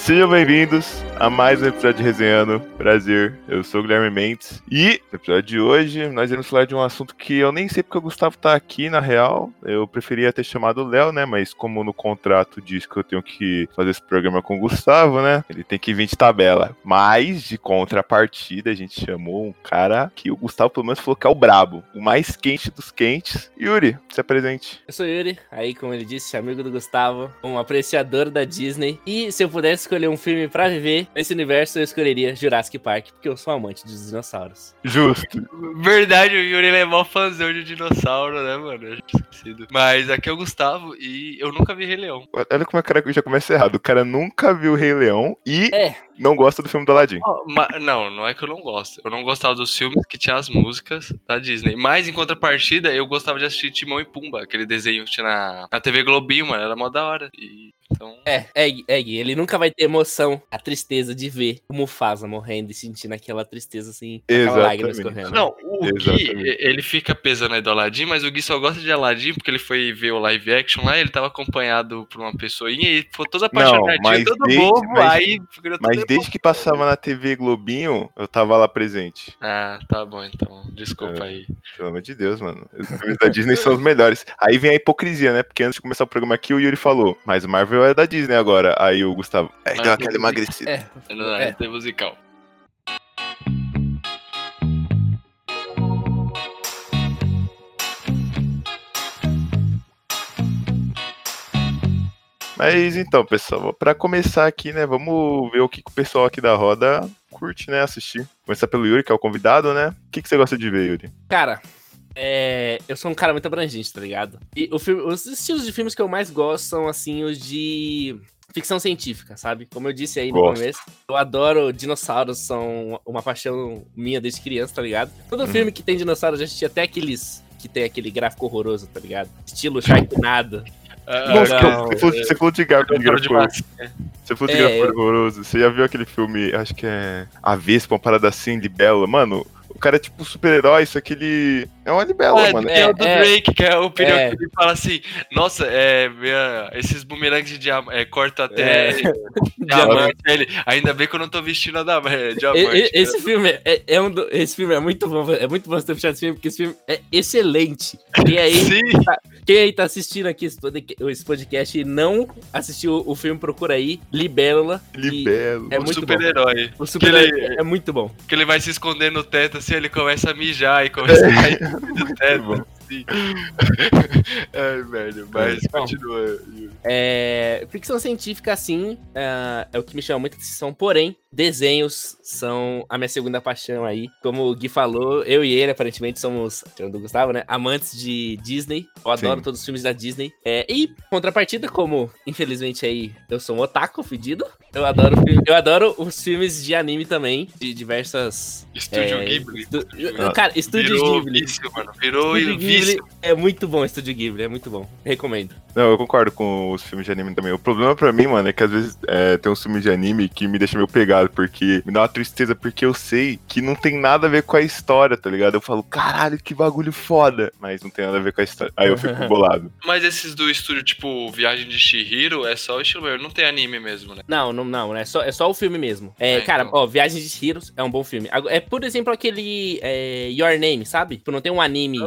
Sejam bem-vindos a mais um episódio de Resenhando Brasil. Eu sou o Guilherme Mendes e no episódio de hoje nós iremos falar de um assunto que eu nem sei porque o Gustavo tá aqui, na real. Eu preferia ter chamado o Léo, né? Mas como no contrato diz que eu tenho que fazer esse programa com o Gustavo, né? Ele tem que vir de tabela. Mas, de contrapartida, a gente chamou um cara que o Gustavo pelo menos falou que é o brabo, o mais quente dos quentes. Yuri, se apresente. Eu sou Yuri, aí como ele disse, amigo do Gustavo, um apreciador da Disney. E se eu pudesse escolher um filme pra viver nesse universo, eu escolheria Jurassic Park, porque eu sou amante dos dinossauros. Justo. Verdade, o Yuri é mó fãzão de dinossauro, né, mano? Eu tinha esquecido. Mas aqui é o Gustavo e eu nunca vi Rei Leão. Olha como é que o cara já começa errado. O cara nunca viu Rei Leão e É. não gosta do filme do Aladdin. Não, não é que eu não gosto. Eu não gostava dos filmes que tinha as músicas da Disney. Mas, em contrapartida, eu gostava de assistir Timão e Pumba, aquele desenho que tinha na, na TV Globinho, mano. Era mó da hora. E, então, É, Egg, Egg, ele nunca vai ter emoção, a tristeza de ver o Mufasa morrendo e sentindo aquela tristeza assim, aquela lágrima escorrendo. Não, o Exatamente. Gui, ele fica pesando aí do Aladdin, mas o Gui só gosta de Aladdin porque ele foi ver o live action lá, ele tava acompanhado por uma pessoinha e ficou todo apaixonadinho, todo bobo, mas- aí... Mas todo desde que passava na TV Globinho, eu tava lá presente. Ah, tá bom então. Desculpa É. aí. Pelo amor de Deus, mano. Os filmes da Disney são os melhores. Aí vem a hipocrisia, né? Porque antes de começar o programa aqui, o Yuri falou, mas o Marvel é da Disney agora. Aí o Gustavo, é, deu aquela é emagrecida. É, Não, É. é. musical. Mas então, pessoal, pra começar aqui, né? Vamos ver o que, que o pessoal aqui da roda curte, né? Assistir. Começar pelo Yuri, que é o convidado, né? O que, que você gosta de ver, Yuri? Cara, é, eu sou um cara muito abrangente, tá ligado? E filme- os estilos de filmes que eu mais gosto são, assim, os de ficção científica, sabe? Como eu disse aí no Gosto. começo, eu adoro dinossauros, são uma paixão minha desde criança, tá ligado? Todo Uhum. filme que tem dinossauro, eu já assisti até aqueles que tem aquele gráfico horroroso, tá ligado? Estilo Sharknado. Ah, Nossa, não, você, falou, você falou de gráfico, de de você falou de É, horroroso. Você já viu aquele filme, acho que é A Vespa, uma parada assim, Libela? Mano, o cara é tipo super-herói, só que ele é uma libela, Ah, mano. é, o do é, Drake, que é o opinião é. que ele fala assim: Nossa, é, minha- esses bumerangues de diamante, é, corta até É. diamante. Ele, ainda bem que eu não tô vestindo a da, é, diamante. e- Esse filme é, é um do- esse filme é muito bom, é muito bom você ter puxado esse filme, porque esse filme é excelente. E aí, Sim, Quem aí tá assistindo aqui esse podca- esse podcast e não assistiu o filme, procura aí, Libélula. Libelo. É o muito super-herói. O Que super ele- é muito bom. Que ele vai se esconder no teto, assim, ele começa a mijar e começa a cair no teto. bom. Assim. Ai, velho, mas Bom. continua. Yuri. É, ficção científica, assim, é, é o que me chama muita atenção. Porém, desenhos são a minha segunda paixão aí. Como o Gui falou, eu e ele, aparentemente, somos, tirando do Gustavo, né? Amantes de Disney. Eu adoro Sim. todos os filmes da Disney. É, e, contrapartida, como, infelizmente, aí, eu sou um otaku fedido. Eu adoro, eu adoro os filmes de anime também, de diversas... Estúdio é, Ghibli. estu- Ah, Cara, Estúdio Ghibli. vício, mano. Virou Estúdio Ghibli é muito bom, Estúdio Ghibli, é muito bom. Recomendo. Não, eu concordo com os filmes de anime também. O problema pra mim, mano, é que às vezes é, tem uns filmes de anime que me deixam meio pegado, porque me dá uma tristeza, porque eu sei que não tem nada a ver com a história, tá ligado? Eu falo, caralho, que bagulho foda, mas não tem nada a ver com a história. Aí eu fico bolado. Mas esses do estúdio, tipo, Viagem de Shihiro, é só o estilo mesmo, não tem anime mesmo, né? Não, não, não, é só, é só o filme mesmo. É, É, cara, então. ó, Viagem de Heroes é um bom filme. É, por exemplo, aquele é, Your Name, sabe? Tipo, não tem um anime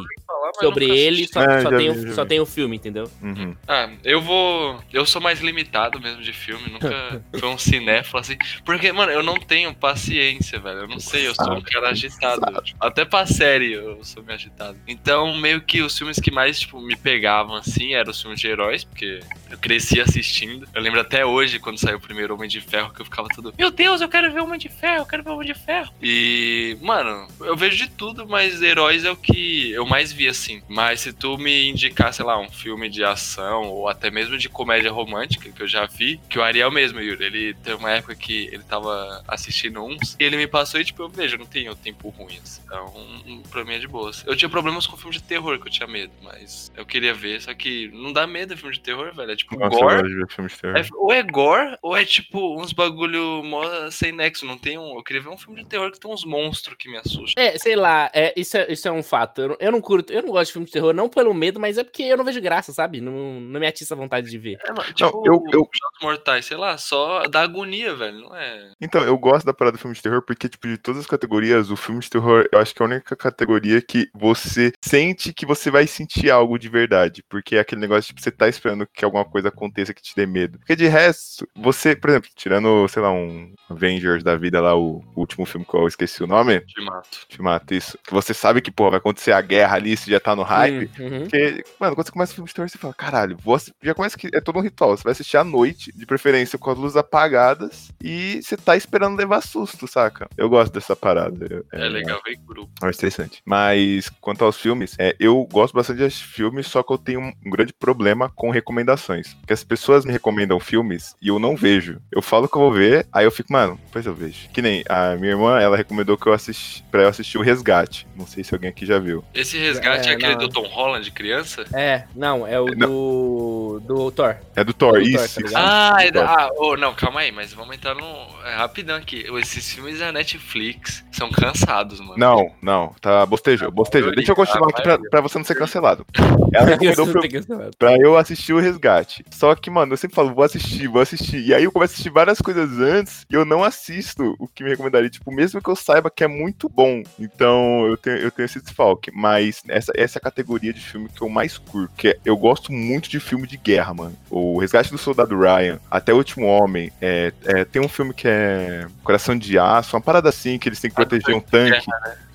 sobre ele, só, Ah, só tem vi, o, só tem o filme, entendeu? Uhum. Ah, eu vou. Eu sou mais limitado mesmo de filme, nunca fui um cinéfilo assim. Porque, mano, eu não tenho paciência, velho. Eu não sei, eu sou um cara agitado. tipo, até pra série eu sou meio agitado. Então, meio que os filmes que mais, tipo, me pegavam assim eram os filmes de heróis, porque eu cresci assistindo. Eu lembro até hoje, quando saiu o primeiro Homem de Ferro, que eu ficava todo. Meu Deus, eu quero ver Homem de Ferro, eu quero ver Homem de Ferro. E, mano, eu vejo de tudo, mas heróis é o que eu mais vi assim. Mas se tu me indicar, sei lá, um filme de ação ou até mesmo de comédia romântica, que eu já vi, que o Ariel mesmo, Yuri, ele tem uma época que ele tava assistindo uns e ele me passou e, tipo, eu vejo, não tenho tempo ruim. assim. Então, pra mim é de boas. Eu tinha problemas com filme de terror, que eu tinha medo, mas eu queria ver, só que não dá medo filme de terror, velho. É tipo Nossa, gore. gosto de ver filmes de terror. É, ou é gore, ou é tipo uns bagulho mó sem nexo. Não tem um. Eu queria ver um filme de terror que tem uns monstros que me assustam. É, sei lá, é, isso, é, isso é um fato. Eu, não- eu não curto, eu não gosto de filme de terror, não pelo medo, mas é porque eu não vejo graça, sabe? Não, não me atiça a vontade de ver. É, mano, tipo, eu- eu- Jogos Mortais, sei lá, só dá agonia, velho. Não é. Então, eu gosto da parada do filme de terror porque, tipo, de todas as categorias, o filme de terror, eu acho que é a única categoria que você sente que você vai sentir algo de verdade. Porque é aquele negócio, tipo, você tá esperando que alguma coisa aconteça que te dê medo. Porque de resto, você, por exemplo, tirando, sei lá, um Avengers da vida lá, o último filme que eu esqueci o nome, Te mato. te mata isso. Que você sabe que, pô, vai acontecer a guerra ali, você já tá no hype. Hum, uhum. Porque, mano, quando você começa o filme de terror, você fala, caralho, vou assi- já começa que é todo um ritual. Você vai assistir à noite, de preferência com as luzes apagadas, e você tá esperando levar susto, saca? Eu gosto dessa parada. É legal ver em grupo. É interessante. Mas, quanto aos filmes, é, eu gosto bastante de assistir filmes, só que eu tenho um, grande problema com recomendações. Porque as pessoas me recomendam filmes e eu não vejo. Eu falo que eu vou ver, aí eu fico, mano, depois eu vejo. Que nem a minha irmã, ela recomendou que eu assisti, pra eu assistir o Resgate. Não sei se alguém aqui já viu. Esse resgate é, É, aquele do Tom Holland, criança? É, não, é o Não. do. do Thor. É do Thor, Do Thor, tá isso. Ah, é da, ah oh, não, calma aí, mas vamos entrar no. É rapidão aqui. Esses filmes da Netflix são cansados, mano. Não, não, tá bostejou, bostejou. Deixa eu continuar aqui pra, pra você não ser cancelado. Ela recomendou pra, pra eu assistir o Resgate. Só que, mano, eu sempre falo, vou assistir, vou assistir. E aí eu começo a assistir várias coisas antes e eu não assisto o que me recomendaria. Tipo, mesmo que eu saiba que é muito bom. Então eu tenho, eu tenho esse desfalque. Mas essa, essa é a categoria de filme que eu mais curto. Que é- eu gosto muito de filme de guerra, mano. O Resgate do Soldado Ryan, Até o Último Homem. É, é, tem um filme que é Coração de Aço, uma parada assim que eles têm que proteger um tanque.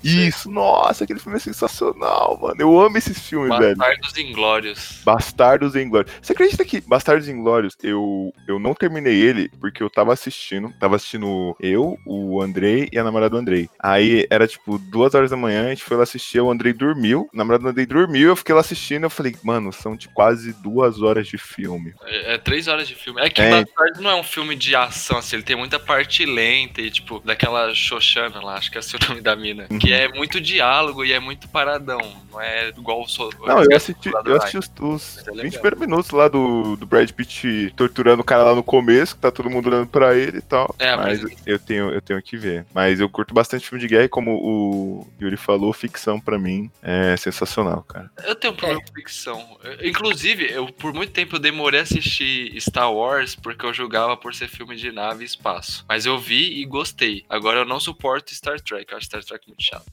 Isso, nossa, aquele filme é sensacional, mano. Eu amo esses filmes, velho. Bastardos Inglórios. Bastardos Inglórios. Você acredita que Bastardos Inglórios, eu, eu não terminei ele porque eu tava assistindo. Tava assistindo eu, o Andrei e a namorada do Andrei. Aí era tipo duas horas da manhã, a gente foi lá assistir, o Andrei dormiu, a namorada Andrei dormiu, eu fiquei lá assistindo, eu falei, mano, são de quase duas horas de filme. É, é três horas de filme. É que É. Bastardos não é um filme de ação, assim, ele tem muita parte lenta e, tipo, daquela Xoxana lá, acho que é esse o nome da mina. Uhum. Que é muito diálogo e é muito paradão. Não é igual o so Não, eu assisti, eu assisti os, os é 20 legal. primeiros minutos lá do, do Brad Pitt torturando o cara lá no começo, que tá todo mundo olhando pra ele e tal. É, mas mas- eu tenho, eu tenho que ver. Mas eu curto bastante filme de guerra e como o Yuri falou, ficção pra mim é sensacional, cara. Eu tenho um problema com ficção. Inclusive, eu por muito tempo eu demorei a assistir Star Wars porque eu julgava por ser filme de nave e espaço. Mas eu vi e gostei. Agora eu não suporto Star Trek. Eu acho Star Trek muito chato.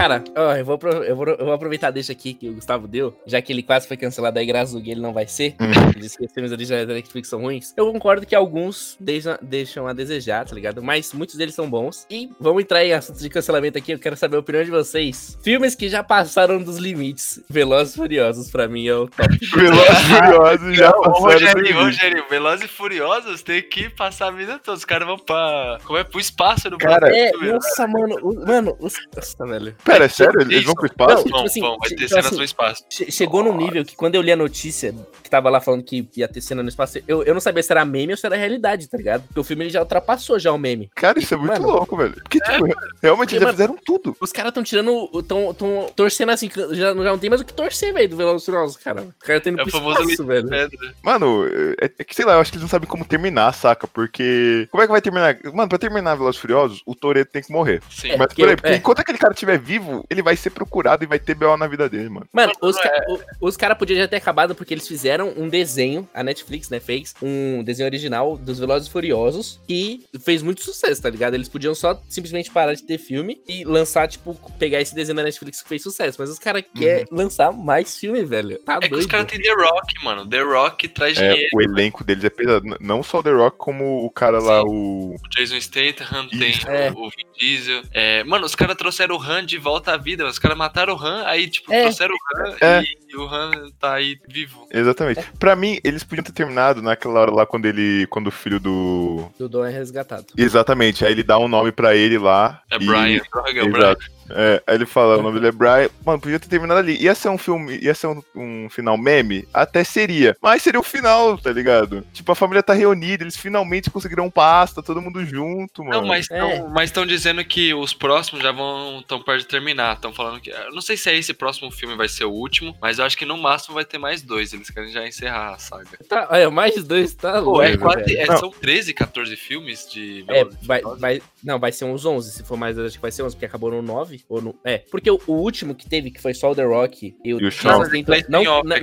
Cara, ó, eu, vou, eu, vou, eu vou aproveitar deixa aqui que o Gustavo deu, já que ele quase foi cancelado aí, graças ao Gui ele não vai ser. Ele disse que os filmes originais da Netflix são ruins. Eu concordo que alguns deixam, deixam a desejar, tá ligado? Mas muitos deles são bons. E vamos entrar em assuntos de cancelamento aqui, eu quero saber a opinião de vocês. Filmes que já passaram dos limites. Velozes e Furiosos, pra mim, é o top. Velozes e Furiosos já Ô, passaram do Rogério. Rogério, Velozes e Furiosos tem que passar a vida toda. Os caras vão pra. Como é? Pro espaço no Cara, É, nossa, mano, o- mano, os... Nossa, velho. Pera, é sério? Eles vão pro espaço? Não, Vão, tipo assim, vão, vai ter tipo cenas assim, no espaço. Che- Chegou num nível que quando eu li a notícia que tava lá falando que ia ter cena no espaço, eu, eu não sabia se era meme ou se era realidade, tá ligado? Porque o filme ele já ultrapassou já o meme. Cara, isso é muito Mano. louco, velho. Porque, tipo, realmente eles já fizeram tudo. Os caras tão tirando. tão, tão torcendo assim, já, já não tem mais o que torcer, velho, do Velozes Furiosos, cara. O cara tá indo É o pro famoso espaço, velho. Pedra. Mano, é, é que sei lá, eu acho que eles não sabem como terminar, saca? Porque. Como é que vai terminar? Mano, pra terminar Velozes Furiosos, o Toreto tem que morrer. Sim. É, Mas porque- por aí, porque é. enquanto aquele cara estiver vivo, ele vai ser procurado e vai ter B.O. na vida dele, mano. Mano, os, ca- o- os caras podiam já ter acabado porque eles fizeram um desenho, a Netflix, né, fez um desenho original dos Velozes e Furiosos que fez muito sucesso, tá ligado? Eles podiam só simplesmente parar de ter filme e lançar, tipo, pegar esse desenho da Netflix que fez sucesso. Mas os caras querem lançar mais filme, velho. Tá É que doido. os caras têm The Rock, mano. The Rock traz É, dinheiro. o elenco deles é pesado. Não só o The Rock, como o cara lá, o. O Jason Statham tem. É. o Vin Diesel. É, mano, os caras trouxeram o Han de volta à vida. Os caras mataram o Han, aí, tipo, É. trouxeram o Han É. e o Han tá aí vivo. Exatamente. Pra mim, eles podiam ter terminado naquela hora lá quando ele. Quando o filho do. O Dom é resgatado. Exatamente. Aí ele dá um nome pra ele lá. É e- Brian, droga, é o Brian. É, aí ele fala, o nome dele é Brian. Mano, podia ter terminado ali. Ia ser um filme, ia ser um, um final meme? Até seria. Mas seria o final, tá ligado? Tipo, a família tá reunida, eles finalmente conseguiram pasta, todo mundo junto, mano. Não, mas É. estão dizendo que os próximos já vão tão perto de terminar. Estão falando que. Eu não sei se é esse próximo filme vai ser o último, mas eu acho que no máximo vai ter mais dois. Eles querem já encerrar a saga. Tá, olha, mais dois tá Pô, louco. é é, são 13, 14 filmes de. É, vai, vai, não, vai ser uns 11. Se for mais, acho que vai ser 11, porque acabou no 9. Ou no, é, porque o, o último que teve, que foi só o The Rock e o, E o Shawn. Não, é não, não, é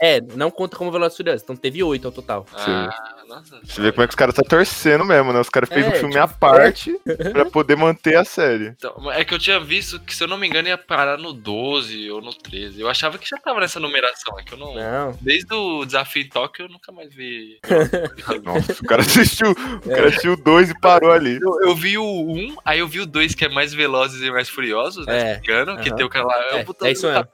é, é, não conta como Velozes e Furiosos. Então teve 8 ao total. Ah, nossa. Você vê como é que os caras tá torcendo mesmo, né? Os caras fez É, um filme tipo, à parte pra poder manter a série. Então, é que eu tinha visto que, se eu não me engano, ia parar no 12 ou no 13. Eu achava que já tava nessa numeração. É que eu não. Não. Desde o desafio em Tóquio, eu nunca mais vi. Nossa, o cara assistiu, o É. cara assistiu dois e parou ali. Eu, eu vi o 1, aí eu vi o 2, que é mais Velozes e mais Furiosos, né? É. Engano, que tem o cara lá. É, botando é isso mesmo.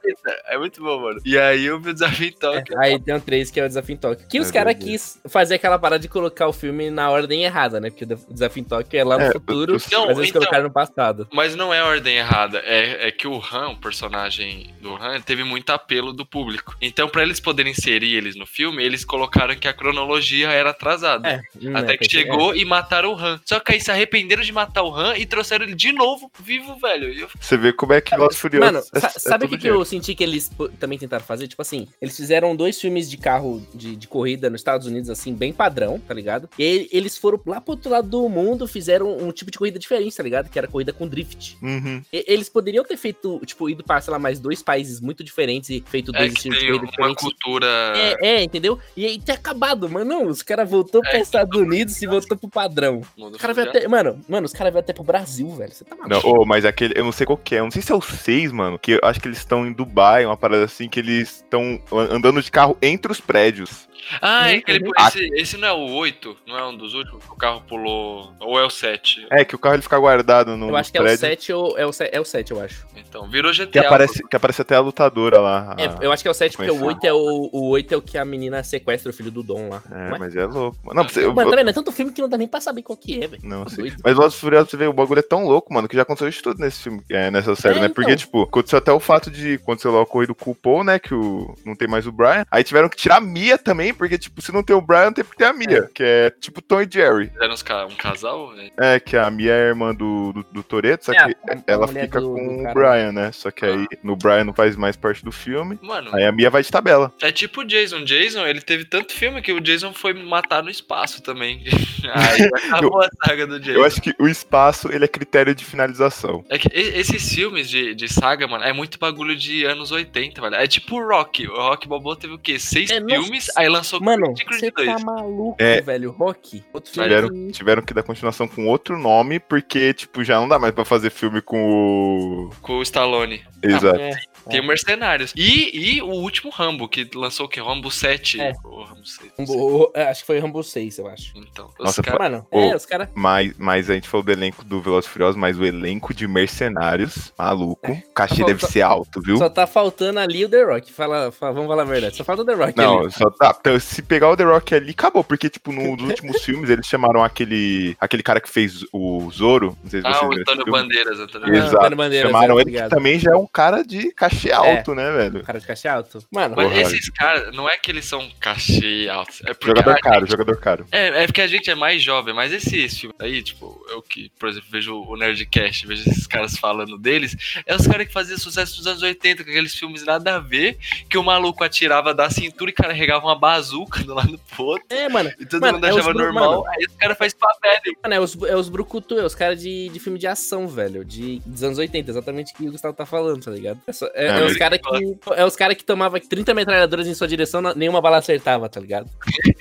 É muito bom, mano. E aí o desafio em Tóquio. É, aí tem o 3, que é o Desafio em Tóquio. Que os Meu caras quis fazer aquela parada de colocar o filme na ordem errada, né? Porque o Desafio em Tóquio é lá no É, futuro, Não, mas eles então- colocaram no passado. Mas não é a ordem errada. É, é que o Han, o personagem do Han, teve muito apelo do público. Então, pra eles poderem inserir eles no filme, eles colocaram que a cronologia era atrasada. É, hum, Até é, que chegou e mataram o Han. Só que aí se arrependeram de matar o Han e trouxeram ele de novo vivo, velho. Você vê como é que Velozes Furiosos Mano, é- é sabe o que, que eu senti que eles também tentaram fazer? Tipo assim, eles fizeram dois filmes de carro de, de corrida nos Estados Unidos, assim, bem padrão, tá ligado? E aí eles foram lá pro outro lado do mundo, fizeram um tipo de corrida diferente, tá ligado? Que era corrida com drift. Uhum. E- eles poderiam ter feito, tipo, ido pra, sei lá, mais dois países muito diferentes e feito É dois que estilos de corrida uma diferentes. cultura. É, é, entendeu? E aí ter acabado, mas não, os caras voltou É, para Estados Unidos e voltou pro padrão. mundo Os caras veio mundial. até. Mano, mano, os caras veio até pro Brasil, velho. Você tá Não, maluco? ô, mas aquele, não sei qual que é, não sei se é o 6, mano, que eu acho que eles estão em Dubai, uma parada assim, que eles estão andando de carro entre os prédios. Ah, é aquele, esse, esse não é o 8? Não é um dos últimos? que O carro pulou. Ou é o 7? É, que o carro ele fica guardado no eu acho que é o 7 ou é o 7, é o 7, eu acho. Então, virou GTA. Que aparece, que aparece até a lutadora lá. a- É, eu acho que é o 7 porque o conheci. 8 é o, o 8 é o que a menina sequestra o filho do Dom lá. É, Mas- mas é louco. Não, você, eu- Mano, tá vendo? É tanto filme que não dá nem pra saber qual que é, velho. Não, Tá sei. Mas Velozes Furiosos, você vê, o bagulho é tão louco, mano, que já aconteceu isso tudo nesse filme, é, nessa série, É, né? Porque, então. tipo, aconteceu até o fato de, aconteceu lá o corrido com o Paul, né, que o, não tem mais o Brian. Aí tiveram que tirar a Mia também, porque, tipo, se não tem o Brian, tem porque ter a Mia, que é tipo Tom e Jerry. Ca- um casal? né? É, que a Mia é irmã do, do, do Toretto, só É, que a- a ela fica do- com do o. Brian, né? Só que aí no Brian não faz mais parte do filme. Mano, Aí a Mia vai de tabela. é tipo o Jason. Jason, ele teve tanto filme que o Jason foi matar no espaço também. Aí acabou a saga do Jason. Eu acho que o espaço, ele é critério de finalização. É que esses filmes de, de saga, mano, é muito bagulho de anos 80, velho. É tipo o Rock. O Rock Balboa teve o quê? Seis É, nossa. filmes, aí lançou Mano, você 2. tá maluco, É. velho. Rock. Outro filme Tiveram, que- tiveram que dar continuação com outro nome, porque, tipo, já não dá mais pra fazer filme com o. Com o Stallone. Exato. É, Tem o Mercenários. E, e o último Rambo, que lançou o quê? Rambo 7. É. O Rambo 6. Rambo- é, acho que foi Rambo 6, eu acho. Então, Nossa, os caras. Mano, Ô, é, os caras. Mas, mas a gente falou do elenco do Velozes e Furiosos, mas o elenco de mercenários, maluco. O cachê Só- deve só- ser alto, viu? Só tá faltando ali o The Rock. Fala, fala- vamos falar a verdade. Só falta o The Rock Não, ali. só tá. Então, se pegar o The Rock ali, acabou. Porque, tipo, nos últimos filmes, eles chamaram aquele. aquele cara que fez o Zoro. Não sei se Ah, vocês o Antônio. Bandeiras. Antônio Bandeiras. Exato. Antônio Bandeiras, chamaram é, ele, que também já é um cara de cachê alto, né, velho? Cara de caixa alto. Mano, Mas Porra. esses caras, não é que eles são cachê altos. É porque Jogador a caro, gente- jogador caro. É, é porque a gente é mais jovem, mas esses filmes aí, tipo, eu que, por exemplo, vejo o Nerdcast, vejo esses caras falando deles, é os caras que faziam sucesso nos anos 80, com aqueles filmes nada a ver, que o maluco atirava da cintura e carregava uma bazuca do lado pro outro, é, mano. e todo Mano, mundo é achava bru- normal, mano. aí os caras fazem papel. Mano, é os, é os brucutu, é os caras de, de filme de ação, velho. De, dos anos 80, exatamente o que o Gustavo tá falando, tá ligado? É, só- é- Ah, é os caras que. É os cara que tomavam 30 metralhadoras em sua direção, nenhuma bala acertava, tá ligado?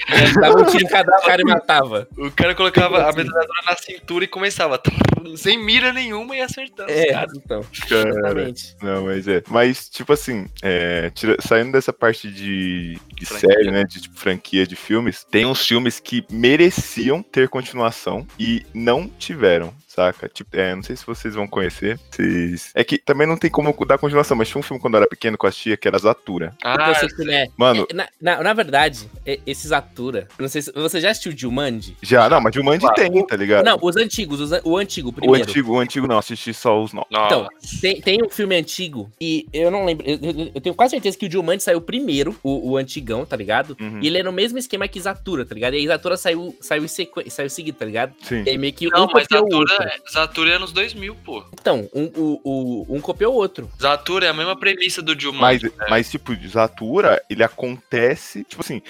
É, dava um tiro em cada cara e matava. O cara colocava a metralhadora na cintura e começava, sem mira nenhuma e acertando É, então. Cara. Exatamente. Não, mas é. Mas, tipo assim, é, tira- saindo dessa parte de, de série, né? De tipo, franquia de filmes, tem uns filmes que mereciam ter continuação e não tiveram. Saca? Tipo, é, não sei se vocês vão conhecer. Vocês... É que também não tem como dar continuação, mas tinha um filme quando eu era pequeno que eu assistia que era Zatura. Ah, Você que, né, Mano, é, na, na, na verdade, é- esses Atura. Não sei se você já assistiu Jumanji? já, não, mas Jumanji Claro. tem, tá ligado? Não, os antigos, os o antigo, O primeiro. antigo, o antigo não, assisti só os novos. Então, tem, tem um filme antigo e eu não lembro. Eu, eu- eu tenho quase certeza que o Jumanji saiu primeiro, o, o antigão, tá ligado? Uhum. E ele é no mesmo esquema que Zatura, tá ligado? E aí Zatura saiu, saiu, sequ... saiu seguido, tá ligado? Sim. E aí meio que Não, um mas copiou o outro. Zatura, é nos 2000, pô. Então, um, o, o- um copiou o outro. Zatura é a mesma premissa do Mas, Jumanji. mas, tipo, Zatura, ele acontece. Tipo assim,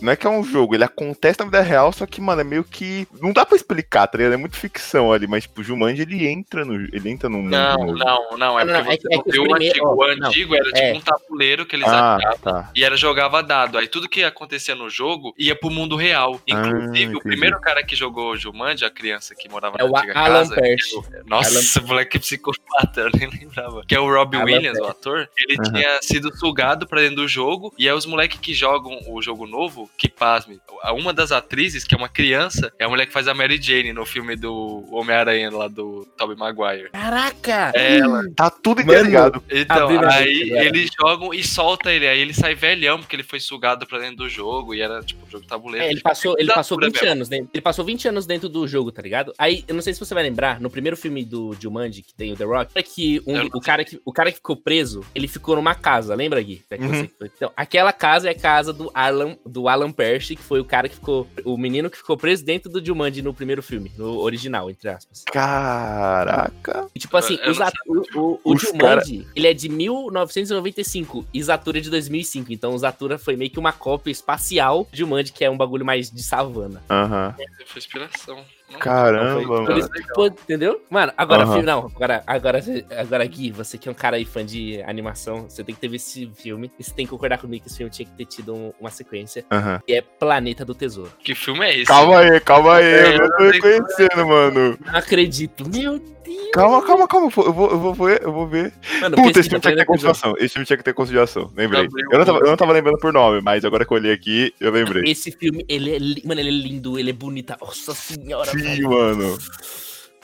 não é que é um jogo, ele acontece na vida real, só que, mano, é meio que. Não dá pra explicar, tá ligado? É muito ficção ali, mas, tipo, o Jumanji, ele entra no. Ele entra no mundo. Não, não, não. É Não, não, porque é que- você é não que viu o antigo. ó, O não, antigo era tipo é. um tabuleiro que eles Ah, atacavam. tá. E era jogava dado. Aí tudo que acontecia no jogo ia pro mundo real. Inclusive, o entendi. primeiro cara que jogou o Jumanji, a criança que morava É na o antiga Alan casa. Pearce. que é o- Nossa, moleque psicopata, eu nem lembrava. Que é o Robbie Alan Williams, o ator. Ele Aham. tinha sido sugado pra dentro do jogo. E aí os moleques que jogam o jogo novo, que pasme. Uma das atrizes, que é uma criança, é a mulher que faz a Mary Jane no filme do Homem-Aranha lá do Tobey Maguire. Caraca! É ela. Tá tudo interligado. Então, aí agora. eles jogam e solta ele. Aí ele sai velhão, porque ele foi sugado pra dentro do jogo. E era, tipo, jogo tabuleiro. É, ele passou, ele passou Zatura 20 mesmo. anos dentro. Ele passou 20 anos dentro do jogo, tá ligado? Aí, eu não sei se você vai lembrar, no primeiro filme do Jumanji, que tem o The Rock, é que um- o, cara que o cara que ficou preso, ele ficou numa casa, lembra, Gui? É foi. Então, aquela casa é a casa do Alan, do Alan Percy, que foi o cara que ficou. O menino que ficou preso dentro do Jumanji no primeiro filme, no original, entre aspas. Caraca. E, tipo assim, os at- o, o, o Jumanji, ele é de 1995 e Zatura é de 2005. Então o Zatura foi meio que uma cópia espacial de Jumanji, que é um bagulho mais de savana. Aham. Foi inspiração. Caramba, Por mano. isso que, pô, entendeu? Mano, agora, Aham. filme, não, agora, agora, agora, Gui, você que é um cara aí fã de animação, você tem que ter visto esse filme e você tem que concordar comigo que esse filme tinha que ter tido um- uma sequência, Aham. que é Planeta do Tesouro. Que filme é esse? Calma aí, calma aí. É, eu tô reconhecendo, mano. Não acredito, meu Deus. Calma, calma, calma. Eu vou, eu vou ver, eu vou ver. Mano, Puta, esse pesquisa, filme tinha que ter consideração. Esse filme tinha que ter consideração. Lembrei. Gabriel Eu não, tava, eu não tava lembrando por nome, mas agora que eu olhei aqui, eu lembrei. Esse filme, ele é, li- mano, ele é lindo, ele é bonito. Nossa senhora, Sim, mano.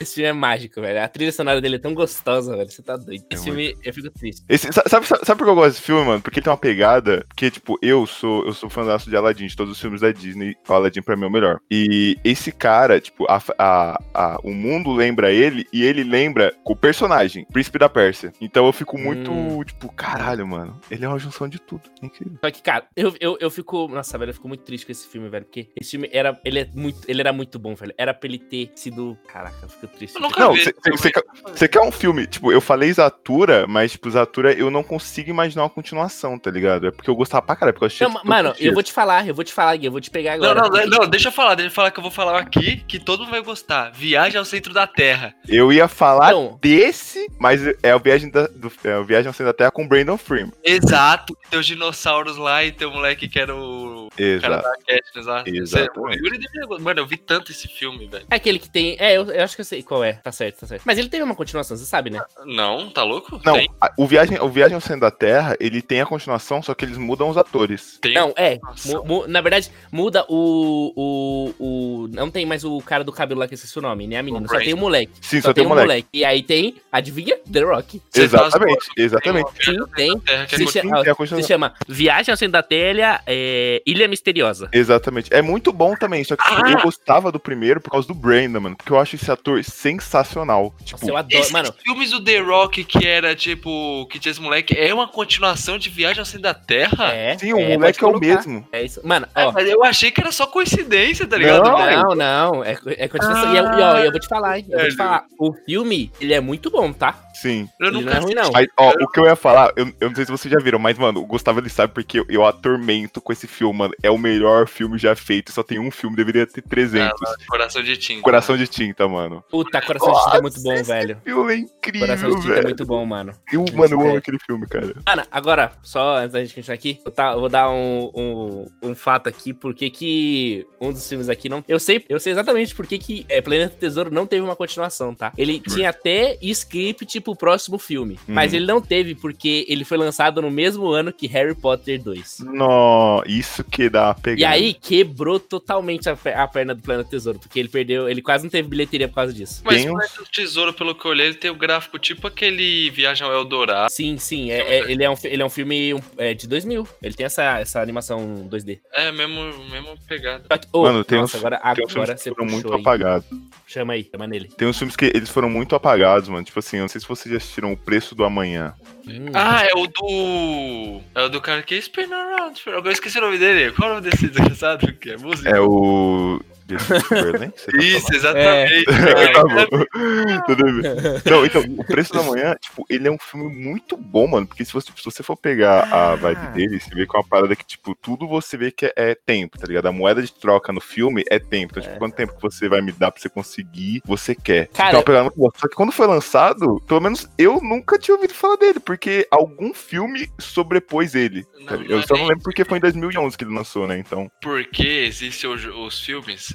Esse filme é mágico, velho. A trilha sonora dele é tão gostosa, velho. Você tá doido. É Esse filme, eu fico triste. Esse, sa- sabe, sabe, sabe por que eu gosto desse filme, mano? Porque ele tem uma pegada. Porque, tipo, eu sou eu sou fãzaço de Aladdin, de todos os filmes da Disney. O Aladdin pra mim é o melhor. E esse cara, tipo, a, a, a- o mundo lembra ele e ele lembra o personagem, Príncipe da Pérsia. Então eu fico muito, Hum. tipo, caralho, mano. Ele é uma junção de tudo. É incrível. Só que, cara, eu, eu, eu fico. Nossa, velho, eu fico muito triste com esse filme, velho. Porque esse filme era. Ele, é muito, ele era muito bom, velho. Era pra ele ter sido. Caraca, eu fico triste. Eu nunca Não, vi. você quer, um filme, tipo, eu falei Zatura, mas, tipo, Zatura eu não consigo imaginar uma continuação, tá ligado? É porque eu gostava pra caralho, porque eu achei. Não, mano, eu vou te falar, eu vou te falar, Gui, eu vou te pegar Não, agora. não, não, deixa eu falar, deixa eu falar que eu vou falar aqui, que todo mundo vai gostar. Viagem ao centro da Terra. Eu ia falar Então, desse, mas é o Viagem, da, do, é o Viagem ao Centro da Terra com Brandon Freeman. Exato, tem os dinossauros lá e tem o moleque que era o Exato. da Katniss lá. O gostar. Mano, eu vi tanto esse filme, velho. é aquele que tem. É, eu, eu acho que eu sei qual é. Tá certo, tá certo. Mas ele teve uma continuação, você sabe, né? Não, tá louco? Não, Tem, o Viagem, o Viagem ao Centro da Terra, ele tem a continuação, só que eles mudam os atores. tem. Não, é. Mu- mu- na verdade, muda o, o, o. Não tem mais o cara do cabelo lá que eu esqueci o nome, nem a menina. Só Brandon. tem o moleque. Sim, só, tem um moleque. E aí tem, adivinha? The Rock. Você Exatamente, exatamente. Sim, tem. É Se tem Se continuação. chama Viagem ao Centro da Telha, é, Ilha Misteriosa. Exatamente. É muito bom também, só que tipo, Ah! eu gostava do primeiro por causa do Brandon, mano. Porque eu acho esse ator sensacional. Tipo, Nossa, eu adoro. Esses Mano, filmes do The Rock que era tipo. Que tinha esse moleque, é uma continuação de Viagem ao Centro da Terra? é. sim, o é, moleque é o mesmo. É isso. Mano, É, ó. mas eu achei que era só coincidência, tá ligado? Não? Não, não, é, é continuação. E, eu, e, ó, eu vou te falar, hein? Eu vou te falar. O filme, ele é muito bom, tá? Sim. Eu Ele não é ruim, não. Mas, ó, o que eu ia falar, eu, eu não sei se vocês já viram, mas, mano, o Gustavo ele sabe porque eu, eu atormento com esse filme, mano. É o melhor filme já feito. Só tem um filme, deveria ter 300. Coração de tinta. Coração de tinta, mano. Puta, Coração de Tinta é muito bom, Esse velho. filme é incrível, Coração de Tinta é velho. muito bom, mano. Eu, mano, eu amo É. aquele filme, cara. Mano, agora, só antes da gente continuar aqui, eu, tá- eu vou dar um, um, um fato aqui, porque que um dos filmes aqui não. Eu sei, eu sei exatamente por que que é, Planeta do Tesouro não teve uma continuação, tá? Ele tinha até script pro próximo filme, mas Uhum. ele não teve porque ele foi lançado no mesmo ano que Harry Potter 2. Nó, isso que dá uma pegada. E aí quebrou totalmente a, a perna do Planeta do Tesouro, porque ele perdeu, ele quase não teve bilheteria por causa disso. Mas o Planeta do Tesouro, pelo que eu olhei, ele tem o gráfico tipo aquele Viagem ao Eldorado. Sim, sim, é, é- ele, é um, ele é um filme um, é, de 2000. Ele tem essa, essa animação 2D. É, mesmo, mesmo pegada. Que- oh, Mano, tem nossa, uns- agora, Tem uns filmes agora que você foram muito apagados. Chama aí, chama nele. Tem uns filmes que eles foram muito apagados, mano. Tipo assim, eu não sei se vocês já assistiram O Preço do Amanhã. Hum. Ah, é o do. É o do cara que spin around. spin around. Eu esqueci o nome dele. Qual é o nome desse desgraçado? Que é música? É o. Tá Isso, exatamente. Tá bom. Tudo bem. Não, então, o Preço da Manhã, tipo, ele é um filme muito bom, mano. Porque se você, se você for pegar a Ah. vibe dele, você vê que é uma parada que, tipo, tudo você vê que é, é tempo, tá ligado? A moeda de troca no filme é tempo. Então, tipo, quanto tempo que você vai me dar pra você conseguir, você quer. Cara, então, só que quando foi lançado, pelo menos eu nunca tinha ouvido falar dele, porque algum filme sobrepôs ele. tá Não, eu é só não lembro porque foi em 2011 que ele lançou, né? Então. Porque existem os, os filmes,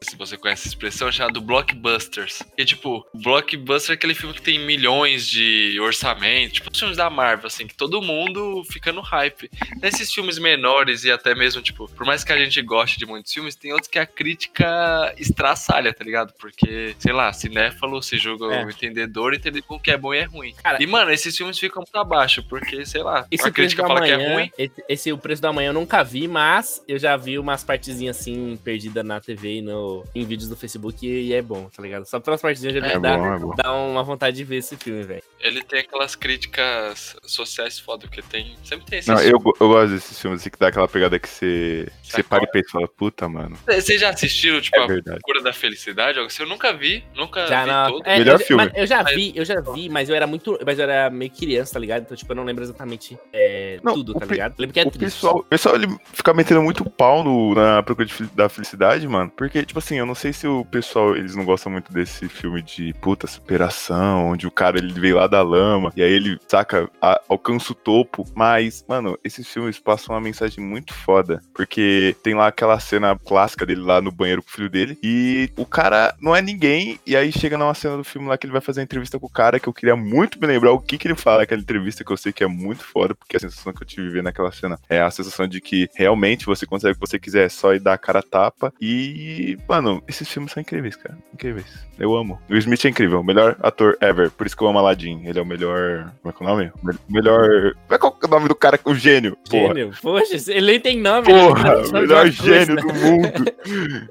se você conhece essa expressão, chamado blockbusters. E tipo, blockbuster é aquele filme que tem milhões de orçamento, tipo os filmes da Marvel, assim, que todo mundo fica no hype. Nesses filmes menores e até mesmo, tipo, por mais que a gente goste de muitos filmes, tem outros que a crítica estraçalha, tá ligado? Porque, sei lá, cinéfalo se julga É. o entendedor, entender o que é bom e é ruim. Cara, e, mano, esses filmes ficam muito abaixo, porque, sei lá, a crítica fala que é manhã, ruim. esse, esse o preço da manhã eu nunca vi, mas eu já vi umas partezinhas assim perdidas na TV e no, em vídeos do Facebook e, é bom, tá ligado? Só pelas partezinhas já É dá, é bom. dá uma vontade de ver esse filme, velho. Ele tem aquelas críticas sociais foda, que tem. Sempre tem esses Não, eu, eu gosto desses filmes assim, que dá aquela pegada que você, você Sacode. para e pensa e fala, puta, mano. Vocês já assistiram, tipo, É A verdade. Cura da Felicidade? Algo assim? Eu nunca vi, nunca Já vi na- todo. é, Melhor eu, filme. eu já vi, eu já vi, mas eu era muito. Mas eu era meio criança, tá ligado? Então, tipo, eu não lembro exatamente é, Não, tudo, tá ligado? Lembro que é o triste. pessoal, o pessoal ele fica metendo muito pau no- na procura da felicidade, mano. Porque, tipo assim, eu não sei se o pessoal, eles não gostam muito desse filme de puta superação, onde o cara ele veio lá da lama e aí ele, saca, a- alcança o topo. Mas, mano, esses filmes passam uma mensagem muito foda. Porque tem lá aquela cena clássica dele lá no banheiro com o filho dele. E o cara não é ninguém. E aí chega numa cena do filme lá que ele vai fazer a entrevista com o cara, que eu queria muito me lembrar o que, que ele fala naquela entrevista, que eu sei que é muito foda, porque a sensação que eu tive vendo naquela cena é a sensação de que realmente você consegue o que você quiser, é só ir dar a cara a tapa. E, mano, esses filmes são incríveis, cara. Incríveis. Eu amo. O Smith é incrível, melhor ator ever. Por isso que eu amo Aladdin. Ele é o melhor. Como é que é o nome? O Melhor. Como é que é o nome do cara? O gênio. Porra. Gênio. Poxa, ele nem tem nome. Porra, ele o melhor coisa, gênio né? do mundo.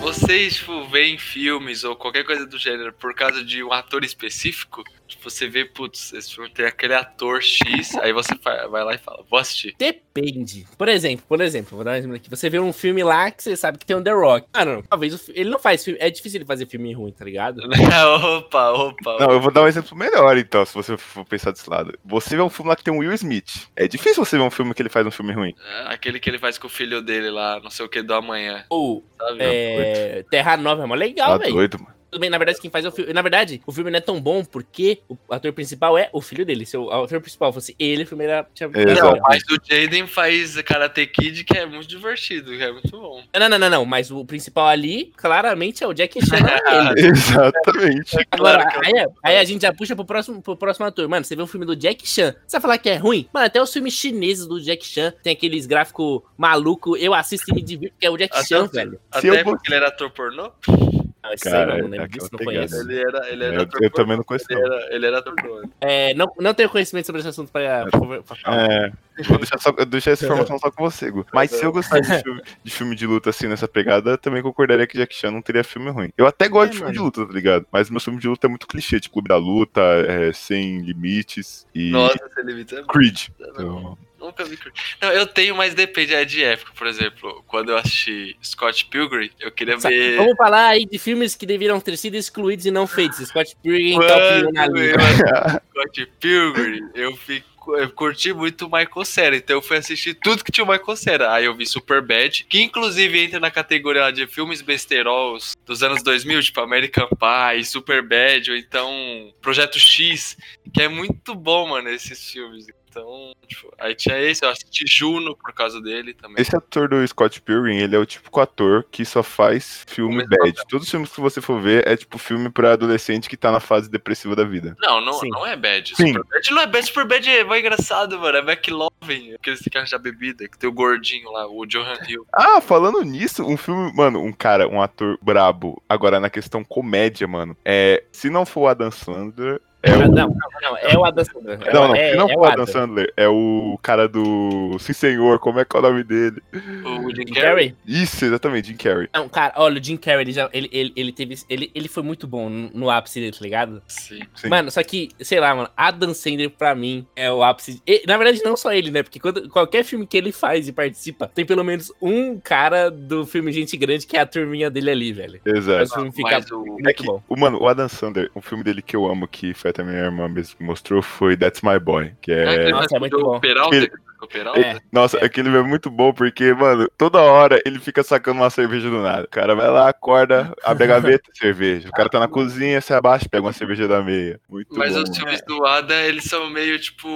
Vocês, tipo, veem filmes ou qualquer coisa do gênero por causa de um ator específico? Tipo, você vê, putz, esse filme tem aquele ator X, aí você vai lá e fala, vou assistir. Depende. Por exemplo, por exemplo, vou dar um exemplo aqui. Você vê um filme lá que você sabe que tem um The Rock. Mano, talvez o fi- ele não faz filme. É difícil ele fazer filme ruim, tá ligado? opa, opa. Não, eu vou dar um exemplo melhor, então, se você for pensar desse lado. Você vê um filme lá que tem um Will Smith. É difícil você ver um filme que ele faz um filme ruim. Aquele que ele faz com o filho dele lá, não sei o que, do amanhã, Ou sabe? é, Terra Nova é mó legal, Tá velho. doido, mano. Tudo bem, na verdade, quem faz é o filme. Na verdade, o filme não é tão bom porque o ator principal é o filho dele. Se o ator principal fosse ele, o filme era. Tinha... Exato. Não, mas o Jaden faz Karate Kid, que é muito divertido, que é muito bom. Não, não, não, não. Mas o principal ali, claramente, é o Jack Chan. é. Exatamente. Agora, Claro aí, aí a gente já puxa pro próximo, pro próximo ator. Mano, você vê um filme do Jack Chan, você vai falar que é ruim? Mano, até os filmes chineses do Jack Chan tem aqueles gráficos malucos. Eu assisto e me divirto, que é o Jack Até Chan, o- velho. Até eu porque ele era ator pornô? Não, isso Cara, aí não, é não pegada. conheço. Ele era, ele era Eu, eu também não conheço, Ele não. era, ele era. É, não, não tenho conhecimento sobre esse assunto pra, pra, pra falar. É, vou deixar, só, deixar essa informação só com você, Gu. Mas se eu gostar de filme, de filme de luta assim nessa pegada, também concordaria que Jack Chan não teria filme ruim. Eu até gosto É, de filme mano. de luta, tá ligado? Mas meu filme de luta é muito clichê, tipo Clube da Luta, é, Sem Limites e Nossa, esse limite é Creed. Então, Nunca vi. Não, eu tenho, mas depende, é de época. Por exemplo, quando eu assisti Scott Pilgrim, eu queria ver. Vamos falar aí de filmes que deveriam ter sido excluídos e não feitos. Scott Pilgrim top 1 Quando na lista. Scott Pilgrim, eu, fico, eu curti muito o Michael Cera, então eu fui assistir tudo que tinha o Michael Cera. Aí eu vi Superbad, que inclusive entra na categoria de filmes besteiros dos anos 2000, tipo American Pie, Superbad, ou então Projeto X, que é muito bom, mano, esses filmes. Então, tipo, aí tinha esse, eu assisti Juno por causa dele também. Esse ator do Scott Pilgrim, ele é o típico ator que só faz filme bad. Todos os filmes que você for ver é tipo filme pra adolescente que tá na fase depressiva da vida. Não, não, Sim. não é bad. Sim. Super bad não é bad, super bad é mais engraçado, mano. É McLovin, aqueles que arranjar bebida, que tem o gordinho lá, o Johan Hill. Ah, falando nisso, um filme, mano, um cara, um ator brabo. Agora, na questão comédia, mano, é. Se não for o Adam Sandler, é o. Não, não, não, é o Adam Sandler. É Não, não, é, não é o Adam Adam. Sandler, é o cara do Sim Senhor, como é que é o nome dele? O Jim Carrey. Isso, exatamente, Jim Carrey. Não, cara, olha, o Jim Carrey, ele, já, ele, ele, ele teve. Ele, ele foi muito bom no, no ápice dele, tá ligado? Sim. Sim. Mano, só que, sei lá, mano, Adam Sandler pra mim é o ápice. e, na verdade, não só ele, né? Porque quando, qualquer filme que ele faz e participa, tem pelo menos um cara do filme Gente Grande que é a turminha dele ali, velho. Exato. Mas o filme fica Mas o- muito É que, bom. o, mano, o Adam Sandler, um filme dele que eu amo, que foi até minha irmã mesmo que mostrou, foi That's My Boy. Que Ah, é. aquele Nossa, é muito bom. Peralta, Ele- o Peralta? É. Nossa, É. aquele é muito bom porque, mano, toda hora ele fica sacando uma cerveja do nada. O cara vai lá, acorda, abre a gaveta, cerveja. O cara tá na cozinha, se abaixa, pega uma cerveja da meia. Muito Mas bom. os filmes do Adam, eles são meio, tipo,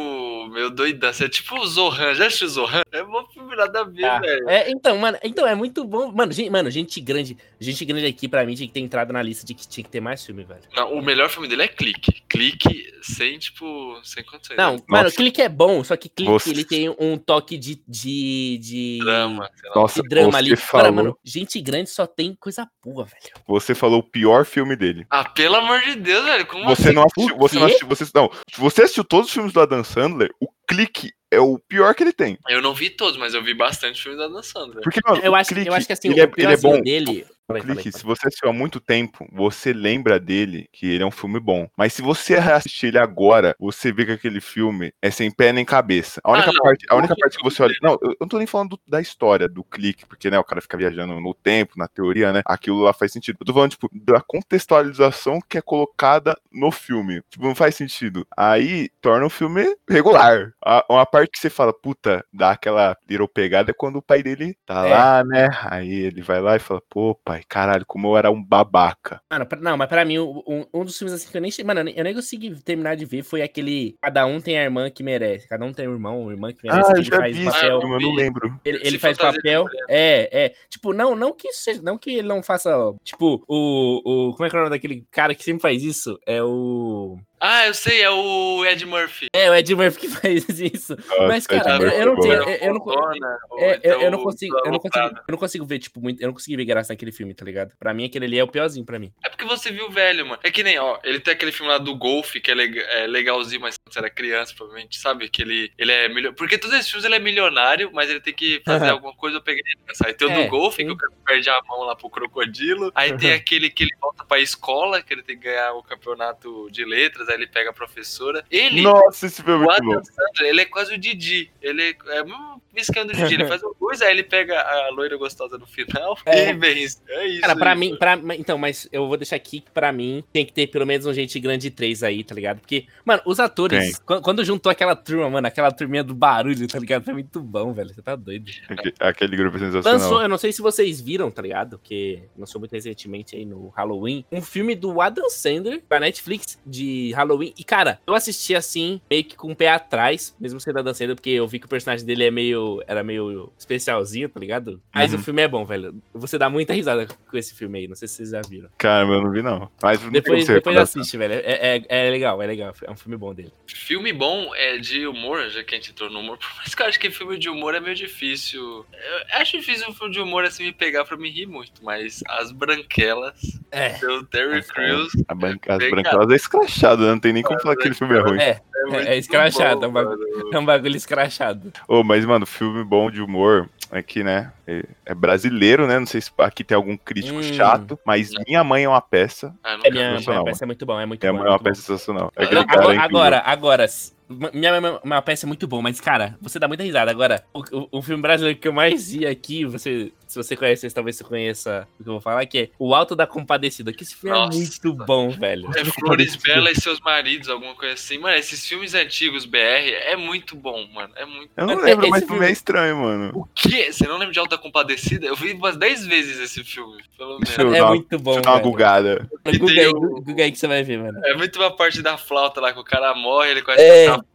meio doidas. É tipo o Zohan. Já assistiu o Zohan? É bom filme, nada a ver, Ah, velho. é, então, mano, então é muito bom. Mano, gente, mano, gente grande. Gente grande aqui, pra mim, tinha que ter entrado na lista de que tinha que ter mais filme, velho. Não, o melhor filme dele é Clique. Clique sem, tipo, sem condições. Não, né? mano, Clique é bom, só que Clique Você- ele tem um toque de. de, de Drama. Nossa, de drama ali. falou, Cara, mano, gente grande só tem coisa boa, velho. você falou o pior filme dele. Ah, pelo amor de Deus, velho. Como Você assim? não assistiu, você não assistiu, você não. Você assistiu todos os filmes do Adam Sandler, o clique é o pior que ele tem. Eu não vi todos, mas eu vi bastante filme da Dan Sandler. Porque, mano, Eu o acho, clique, eu acho que assim, ele, é, o ele é bom. dele. O Falei, falei, Clique, se você assistiu há muito tempo, você lembra dele que ele é um filme bom. Mas se você assistir ele agora, você vê que aquele filme é sem pé nem cabeça. A única, Ah, parte, a única parte que você olha. Não, eu não tô nem falando do- da história do clique, porque né, o cara fica viajando no tempo, na teoria, né? Aquilo lá faz sentido. Eu tô falando, tipo, da contextualização que é colocada no filme. Tipo, não faz sentido. Aí torna o filme regular. A- Uma parte que você fala, puta, dá aquela little pegada é quando o pai dele tá É. lá, né? Aí ele vai lá e fala, pô, pai, caralho, como eu era um babaca. Mano, pra- não, mas pra mim, um, um- dos filmes assim que eu nem. che- Mano, eu nem- consegui terminar de ver foi aquele. Cada um tem a irmã que merece. Cada um tem um irmão, uma irmã que merece. Ah, que eu ele já faz vi papel. filme, eu não lembro. Ele, ele faz papel. É, é. Tipo, não, não que isso seja. Não que ele não faça. Tipo, o. o como é que é o nome daquele cara que sempre faz isso? É o. Ah, eu sei, é o Ed Murphy. É, o Ed Murphy que faz isso. Mas, cara, Ed eu- Murphy eu não é tenho- eu- eu não- É, eu, eu não consigo, eu não consigo, eu não consigo ver, tipo, muito. Eu não consegui ver graça naquele filme, tá ligado? Pra mim, aquele ali é o piorzinho pra mim. É porque você viu o velho, mano. É que nem, ó, ele tem aquele filme lá do golfe, que é, leg- é legalzinho, mas quando você era criança, provavelmente, sabe? Que ele, ele é milho... Porque todos esses filmes ele é milionário, mas ele tem que fazer alguma coisa pra pegar ele. Aí tem o É, do golfe, que o cara perde a mão lá pro crocodilo. Aí tem aquele que ele volta pra escola, que ele tem que ganhar o campeonato de letras, aí ele pega a professora. Ele, Nossa, esse filme é o muito Sandler, ele é quase o Didi. Ele é o mesmo esquema do Didi. Ele faz uma coisa, aí ele pega a loira gostosa no final É. e vence. É isso. Cara, pra aí, mim, pra, então, mas eu vou deixar aqui que pra mim tem que ter pelo menos um gente grande 3 aí, tá ligado? Porque, mano, os atores, quando, quando juntou aquela turma, mano, aquela turminha do barulho, tá ligado? Foi muito bom, velho. Você tá doido. Aque- Aquele grupo é sensacional. Lançou, eu não sei se vocês viram, tá ligado? Que lançou muito recentemente aí no Halloween, um filme do Adam Sandler pra Netflix de Halloween. E, cara, eu assisti assim, meio que com o pé atrás, mesmo sendo Adam Sandler, porque eu vi que o personagem dele é meio, era meio especialzinho, tá ligado? Mas Uhum. o filme é bom, velho. Você dá muita risada com esse filme aí, não sei se vocês já viram. Caramba, eu não vi, não. Mas não Depois, depois assiste, velho. É, é, é legal, é legal. É um filme bom dele. Filme bom é de humor, já que a gente entrou no humor. Por mais que eu acho que filme de humor é meio difícil. Eu acho difícil um filme de humor assim me pegar pra me rir muito, mas As Branquelas, É. do Terry Nossa, Crews, A As branquelas é escrachado, Não tem nem como falar que aquele filme é ruim. É, é, é escrachado, bom, é um bagulho. é um bagulho escrachado. Ô, mas, mano, filme bom de humor é que, né? É, é brasileiro, né? Não sei se aqui tem algum crítico Hum. chato, mas Minha Mãe é uma peça. Ah, não É minha, ver. sensacional, minha peça é muito bom, é muito Minha bom. Mãe é é uma peça sensacional. É Agora, incrível. agora, agora, s- minha, minha, minha peça é muito bom, mas, cara, você dá muita risada. Agora, o, o, o filme brasileiro que eu mais vi aqui, você, se você conhece, talvez você conheça o que eu vou falar, que é O Alto da Compadecida. Que esse filme Nossa. é muito bom, velho. É Flores Bela e seus maridos, alguma coisa assim. Mano, esses filmes antigos BR é muito bom, mano. É muito. Eu não Esse lembro, mas o filme- é estranho, mano. O quê? Você não lembra de Alta Compadecida? Eu vi umas 10 vezes esse filme, pelo menos. Deixa eu É dar muito bom, Deixa eu dar uma bugada. Guga aí, o- Guga aí que você vai ver, mano. É muito uma parte da flauta lá que o cara morre, ele começa É. a flauta.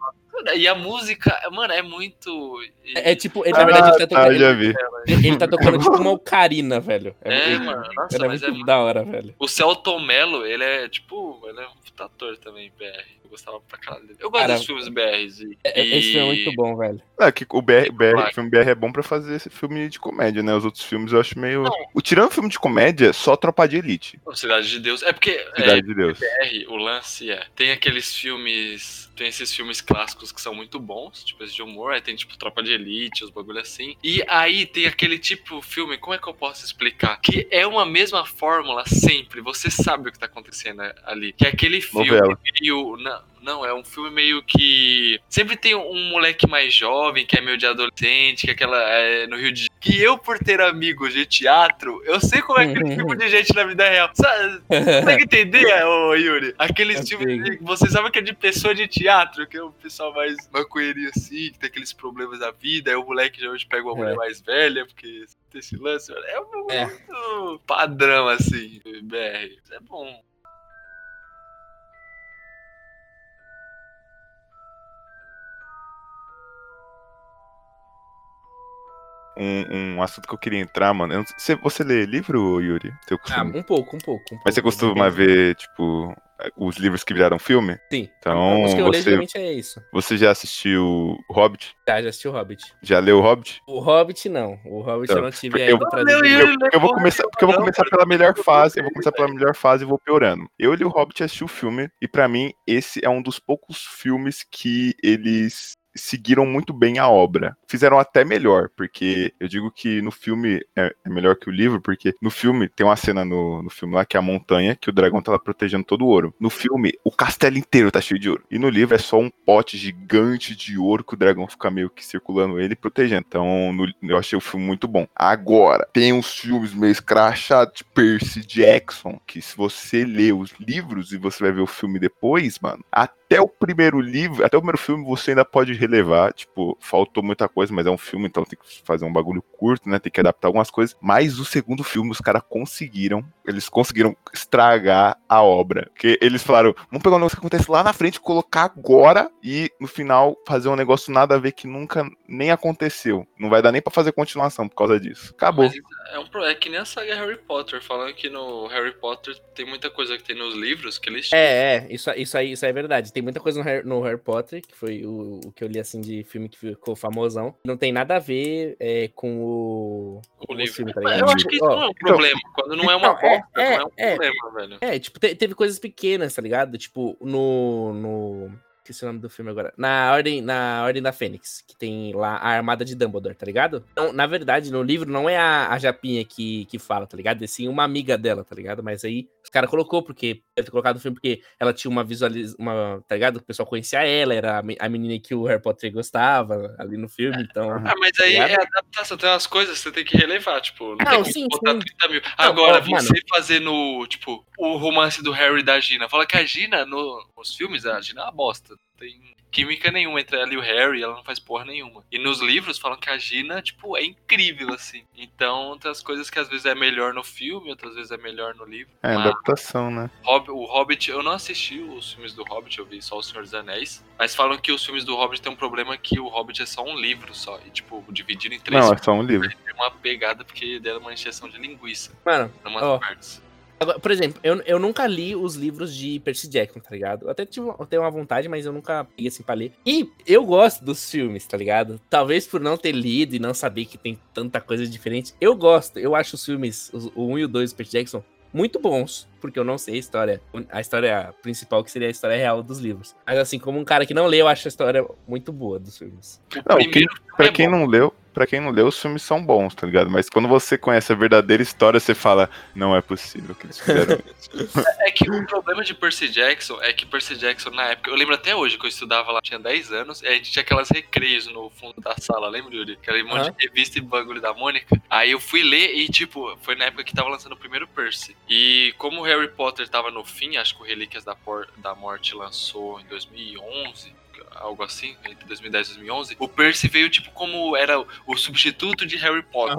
E a música, mano, é muito. É, é tipo, ele, na verdade, ele tá Ah, tocando. já ele, ele tá tocando tipo uma ocarina, velho. É, ele- mano, nossa, ele é mas muito é muito- da hora, velho. O Celton Mello, ele é tipo. Ele é um ator também, BR. Eu gostava pra caralho dele. Eu gosto Cara, dos filmes BRs. E, É- Esse filme é muito bom, velho. É que o BR, BR, filme BR é bom pra fazer esse filme de comédia, né? Os outros filmes eu acho meio. O tirando filme de comédia, só Tropa de Elite. Pô, Cidade de Deus. É porque. é, Cidade de Deus. BR, o lance é. Tem aqueles filmes. Tem esses filmes clássicos que são muito bons, tipo esse de humor. Aí tem tipo Tropa de Elite, os bagulho assim. E aí tem aquele tipo filme, como é que eu posso explicar? Que é uma mesma fórmula sempre. Você sabe o que tá acontecendo ali. Que é aquele filme Novela. meio. Não, não, é um filme meio que. Sempre tem um moleque mais jovem, que é meio de adolescente, que é aquela. é, no Rio de Janeiro. Que eu, por ter amigos de teatro, eu sei como é aquele tipo de gente na vida real. Sabe, Consegue entender, ô Yuri? Aqueles Eu sei. que você sabe que é de pessoa de teatro, que é o pessoal mais maconheirinho assim, que tem aqueles problemas da vida, aí o moleque já hoje pega uma É. mulher mais velha, porque tem esse lance. É um É. muito padrão, assim, BR. Isso é bom. Um, um assunto que eu queria entrar, mano. eu não sei- Você, você lê livro, Yuri? Seu Ah, um pouco, um pouco. um Mas você pouco, costuma ver, tipo, os livros que viraram filme? Sim. Então, Os que eu leio você, geralmente é isso. você já assistiu Hobbit? Já, já assisti o Hobbit. Já leu o Hobbit? O Hobbit, não. O Hobbit Então, eu não tive porque ainda eu- pra. Yuri, Eu, eu vou começar, porque eu vou começar pela melhor fase, eu vou começar pela melhor fase e vou piorando. Eu li o Hobbit e assisti o filme, e pra mim, esse é um dos poucos filmes que eles seguiram muito bem a obra. Fizeram até melhor, porque eu digo que no filme é, é melhor que o livro, porque no filme tem uma cena no, no filme lá que é a montanha, que o dragão tá lá protegendo todo o ouro. No filme, o castelo inteiro tá cheio de ouro. E no livro é só um pote gigante de ouro que o dragão fica meio que circulando ele e protegendo. Então, no- eu achei o filme muito bom. Agora, tem uns filmes meio escrachados de Percy Jackson, que se você ler os livros e você vai ver o filme depois, mano, até o primeiro livro, até o primeiro filme você ainda pode relevar, tipo, faltou muita coisa, mas é um filme, então tem que fazer um bagulho curto, né? Tem que adaptar algumas coisas. Mas o segundo filme, os caras conseguiram, eles conseguiram estragar a obra. Porque eles falaram, vamos pegar um negócio que acontece lá na frente, colocar agora e no final fazer um negócio nada a ver que nunca nem aconteceu. Não vai dar nem pra fazer continuação por causa disso. Acabou. Mas é, um, é que nem a saga Harry Potter, falando que no Harry Potter tem muita coisa que tem nos livros que eles É, é, isso, isso, aí, isso aí é verdade. Tem muita coisa no Harry, no Harry Potter, que foi o, o que eu li assim de filme que ficou famosão. Não tem nada a ver é, com o, o com o livro. filme, tá eu acho que isso Ó, não é um problema. Quando não é uma então, é- bosta, não é um é- é. problema, velho. É, tipo, te- teve coisas pequenas, tá ligado? Tipo, no. no... Esqueci o nome do filme agora. Na Ordem, na Ordem da Fênix, que tem lá a armada de Dumbledore, tá ligado? Então, na verdade, no livro não é a, a Japinha que, que fala, tá ligado? É sim uma amiga dela, tá ligado? Mas aí os caras colocou, porque deve ter colocado no filme porque ela tinha uma visualização, uma, tá ligado? O pessoal conhecia ela, era a, me- a menina que o Harry Potter gostava ali no filme, então. Ah, mas aí Ligado? é adaptação, tem umas coisas que você tem que relevar, tipo, não, Não, tem sim, botar sim. 30 mil. Agora, ó, mano. você fazer no, tipo, o romance do Harry e da Gina, fala que a Gina, no, nos filmes, a Gina é uma bosta, não tem química nenhuma entre ela e o Harry, ela não faz porra nenhuma. E nos livros falam que a Gina, tipo, é incrível, assim. Então, tem as coisas que às vezes é melhor no filme, outras vezes é melhor no livro. É, Mas- adaptação, né? Hob- o Hobbit, eu não assisti os filmes do Hobbit, eu vi só O Senhor dos Anéis. Mas falam que os filmes do Hobbit tem um problema que o Hobbit é só um livro só. E, tipo, dividido em três Não, é só um livro. tem uma pegada porque deram uma injeção de linguiça Mano, em umas Ó. partes. Agora, por exemplo, eu, eu nunca li os livros de Percy Jackson, tá ligado? Eu até tive, eu tenho uma vontade, mas eu nunca peguei assim pra ler. E eu gosto dos filmes, tá ligado? Talvez por não ter lido e não saber que tem tanta coisa diferente. Eu gosto, eu acho os filmes, o 1 e o 2 do Percy Jackson, muito bons, porque eu não sei a história, a história principal, que seria a história real dos livros. Mas assim, como um cara que não lê, eu acho a história muito boa dos filmes. Não, filme Pra é quem bom. não leu, para quem não leu, os filmes são bons, tá ligado? Mas quando você conhece a verdadeira história, você fala, não é possível que eles fizeram isso. É que o problema de Percy Jackson é que Percy Jackson, na época, eu lembro até hoje que eu estudava lá, tinha 10 anos, e a gente tinha aquelas recreios no fundo da sala, lembra, Yuri? Aquele monte Aham. de revista e bagulho da Mônica. Aí eu fui ler e, tipo, foi na época que tava lançando o primeiro Percy. E como o Harry Potter tava no fim, acho que o Relíquias da, Por- da Morte lançou em 2011. Algo assim, entre 2010 e 2011. O Percy veio, tipo, como era o substituto de Harry Potter.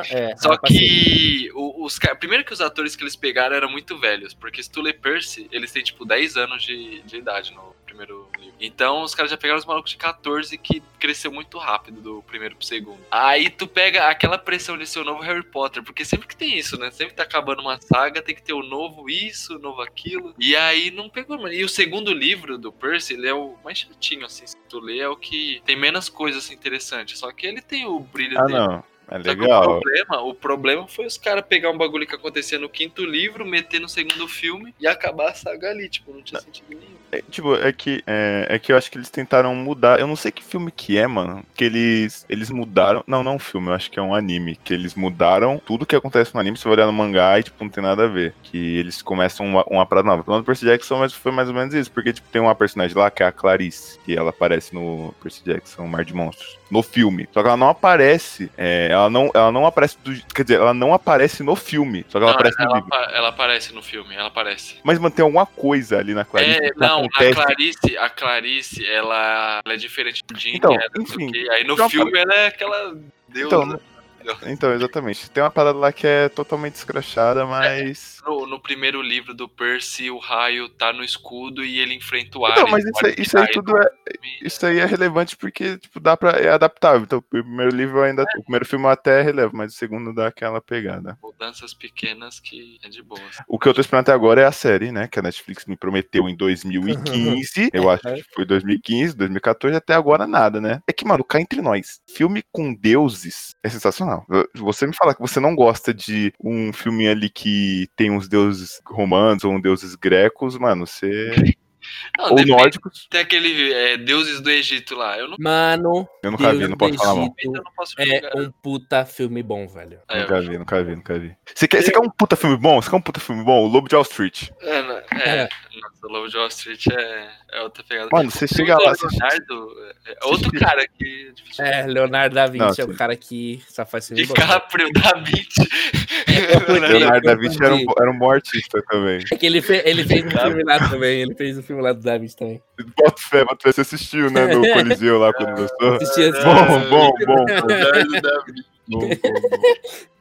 Assim. é. Só que os ca- primeiro que os atores que eles pegaram eram muito velhos, porque se tu lê Percy, eles têm tipo 10 anos de, de idade no primeiro livro. Então os caras já pegaram os malucos de 14 que cresceu muito rápido do primeiro pro segundo. Aí tu pega aquela pressão de ser o novo Harry Potter, porque sempre que tem isso, né? Sempre tá acabando uma saga, tem que ter o novo isso, o novo aquilo. E aí não pegou, mano. E o segundo livro do Percy, ele é o mais chatinho, assim, se tu lê, é o que tem menos coisas interessantes. Só que ele tem o brilho Ah, dele. não. É que o legal. problema, o problema foi os caras pegar um bagulho que acontecia no quinto livro, meter no segundo filme e acabar a saga ali. Tipo, não tinha sentido nenhum. É, tipo, é que, é, é que eu acho que eles tentaram mudar. Eu não sei que filme que é, mano. Que eles, eles mudaram. Não, não é um filme, eu acho que é um anime. Que eles mudaram tudo que acontece no anime. Você vai olhar no mangá e, tipo, não tem nada a ver. Que eles começam uma, uma parada nova. Pelo menos Percy Jackson mas foi mais ou menos isso. Porque, tipo, tem uma personagem lá que é a Clarice. Que ela aparece no Percy Jackson, Mar de Monstros. No filme. Só que ela não aparece. é, ela, não, ela não aparece. Do, quer dizer, ela não aparece no filme. Só que ela Não, aparece no ela, livro. apa- ela aparece no filme, ela aparece. Mas mantém alguma coisa ali na Clarice. É, que não, a. Clarice, a Clarice, ela, ela é diferente do Jean, Então, o enfim, quê. aí no uma filme ela é aquela deusa. Então, Então, exatamente. Tem uma parada lá que é totalmente escrachada, mas. no, no primeiro livro do Percy, o raio tá no escudo e ele enfrenta o ar. Então, mas isso aí, isso aí tudo é. Isso aí é relevante porque, tipo, dá pra. É adaptável. Então, o primeiro livro ainda. O primeiro filme até releva, mas o segundo dá aquela pegada. Mudanças pequenas que é de boa. O que eu tô esperando até agora é a série, né? Que a Netflix me prometeu em 2015. eu acho que foi 2015, 2014, até agora nada, né? É que, mano, cá entre nós, filme com deuses é sensacional. Você me falar que você não gosta de um filme ali que tem uns deuses romanos ou um deuses grecos, mano, você. Não, ou depende. nórdicos. Tem aquele é, Deuses do Egito lá. Eu não, Mano, Eu nunca vi, Deus não posso falar mal. Não é um puta filme bom, velho. É, Nunca vi, nunca vi, nunca vi. Você quer, você quer um puta filme bom? Você quer um puta filme bom? O Lobo de Wall Street. É, né, é, nossa, o Lobo de Wall Street é, é outra pegada. Mano, você chega lá. Você... Leonardo é outro cara que é. É, Leonardo da Vinci Não, é o cara que só faz filme bom. DiCaprio, Da Vinci. Leonardo da Vinci era um, era um bom artista também. É que ele, fe- ele fez um filme lá também, ele fez um filme lá do Da Vinci também. Bota fé, bota fé. Você assistiu, né? No Coliseu lá quando lançou. Assisti esse Bom, bom, bom. bom, Leonardo da Vinci. bom, bom, bom.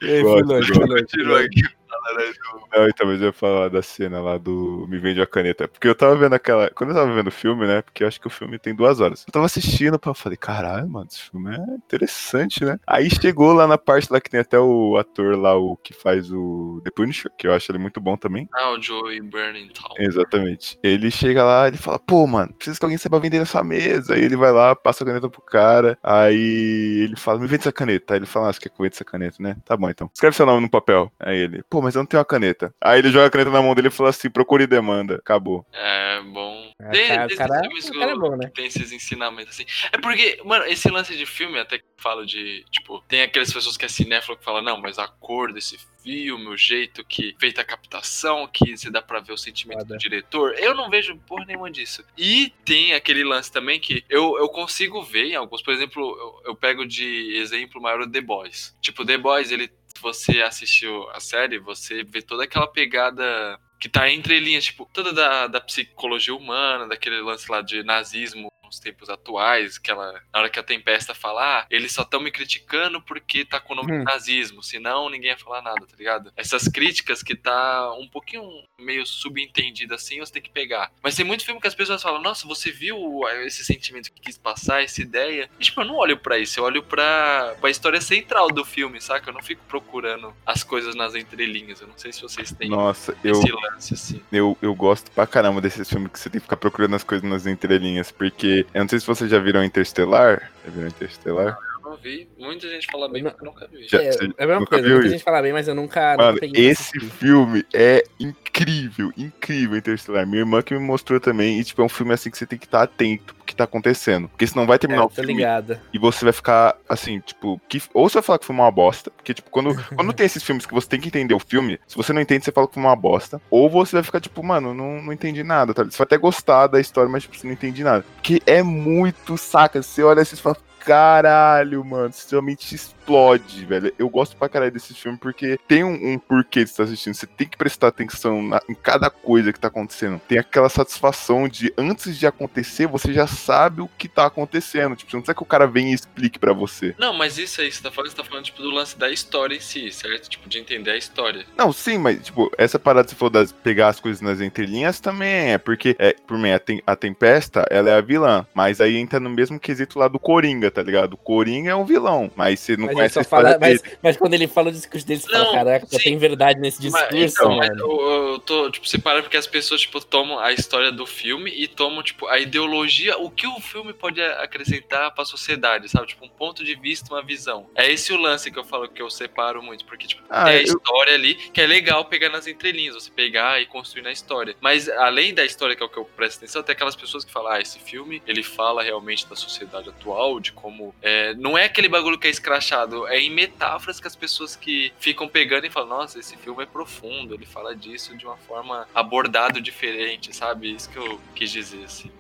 E aí, fui longe, fui longe, do- Não, então, mas eu ia falar da cena lá do Me Vende a Caneta. Porque eu tava vendo aquela. Quando eu tava vendo o filme, né? Porque eu acho que o filme tem duas horas. Eu tava assistindo, eu falei, caralho, mano, esse filme é interessante, né? Aí chegou lá na parte lá que tem até o ator lá, o que faz o The Punisher, que eu acho ele muito bom também. Ah, o Joey Burnington. Exatamente. Ele chega lá, ele fala, pô, mano, preciso que alguém saiba vender essa mesa. Aí ele vai lá, passa a caneta pro cara. Aí ele fala, me vende essa caneta. Aí ele fala, ah, você quer que eu venda essa caneta, né? Tá bom, então. Escreve seu nome no papel. Aí ele, pô, mas eu não tenho a caneta. Aí ele joga a caneta na mão dele e fala assim, procure demanda. Acabou. É bom. Tem- cara, cara- filmes cara é que bom, né? Tem esses ensinamentos assim. É porque, mano, esse lance de filme, até que eu falo de. Tipo, tem aquelas pessoas que é cinéfilo que falam, não, mas a cor desse filme, o jeito que feita a captação, que você dá pra ver o sentimento Foda. do diretor. Eu não vejo porra nenhuma disso. E tem aquele lance também que eu, eu consigo ver em alguns, por exemplo, eu, eu pego de exemplo maior o The Boys. Tipo, The Boys, ele. Você assistiu a série, você vê toda aquela pegada que tá entre linhas, tipo, toda da, da psicologia humana, daquele lance lá de nazismo nos tempos atuais, aquela, na hora que a Tempesta fala, ah, eles só estão me criticando porque tá com o nome Hum. nazismo, senão ninguém ia falar nada, tá ligado? Essas críticas que tá um pouquinho meio subentendido assim, você tem que pegar. Mas tem muito filme que as pessoas falam, nossa, você viu esse sentimento que quis passar, essa ideia? E, tipo, eu não olho pra isso, eu olho pra, pra história central do filme, saca? Eu não fico procurando as coisas nas entrelinhas, eu não sei se vocês têm Nossa, eu, esse lance assim. eu, eu gosto pra caramba desses filmes que você tem que ficar procurando as coisas nas entrelinhas. Porque eu não sei se vocês já viram Interstellar. Já viram Interstellar? Eu não vi, muita gente fala bem, mas eu nunca vi. Já- É, é a mesma nunca coisa, muita gente fala bem, mas eu nunca. nunca Mano, pra esse filme é incrível, incrível, Interstellar. Minha irmã que me mostrou também, e tipo, é um filme assim que você tem que estar atento pro que tá acontecendo. Porque senão vai terminar É, o filme ligada. e você vai ficar assim, tipo, que, ou você vai falar que foi uma bosta, porque tipo, quando, quando tem esses filmes que você tem que entender o filme, se você não entende, você fala que foi uma bosta, ou você vai ficar tipo, mano, não, não entendi nada, tá? Você vai até gostar da história, mas tipo, você não entende nada. Porque é muito saca, você olha assim e fala, caralho, mano. Você realmente explode, velho. Eu gosto pra caralho desse filme porque tem um, um porquê de estar assistindo. Você tem que prestar atenção na, em cada coisa que tá acontecendo. Tem aquela satisfação de, antes de acontecer, você já sabe o que tá acontecendo. Tipo, você não precisa que o cara venha e explique para você. Não, mas isso aí, você tá falando, você tá falando, tipo, do lance da história em si, certo? Tipo, de entender a história. Não, sim, mas, tipo, essa parada que você falou das pegar as coisas nas entrelinhas também é, porque, é, por mim, a, tem, a Tempesta, ela é a vilã, mas aí entra no mesmo quesito lá do Coringa, tá ligado? O Coringa é um vilão, mas você não Mas, conhece só a história fala, mas, dele. mas quando ele fala o discurso dele, você Não, fala, caraca, sim. tem verdade nesse discurso, Mas, então, mas mano. eu, eu tô, tipo, separando porque as pessoas, tipo, tomam a história do filme e tomam, tipo, a ideologia, o que o filme pode acrescentar pra sociedade, sabe? Tipo, um ponto de vista, uma visão. É esse o lance que eu falo que eu separo muito, porque, tipo, Ah, tem a eu- história ali, que é legal pegar nas entrelinhas, você pegar e construir na história. Mas, além da história, que é o que eu presto atenção, tem aquelas pessoas que falam, ah, esse filme, ele fala realmente da sociedade atual, de como... é, não é aquele bagulho que é escrachado, é em metáforas que as pessoas que ficam pegando e falam, nossa, esse filme é profundo, ele fala disso de uma forma abordado diferente, sabe? Isso que eu quis dizer, assim.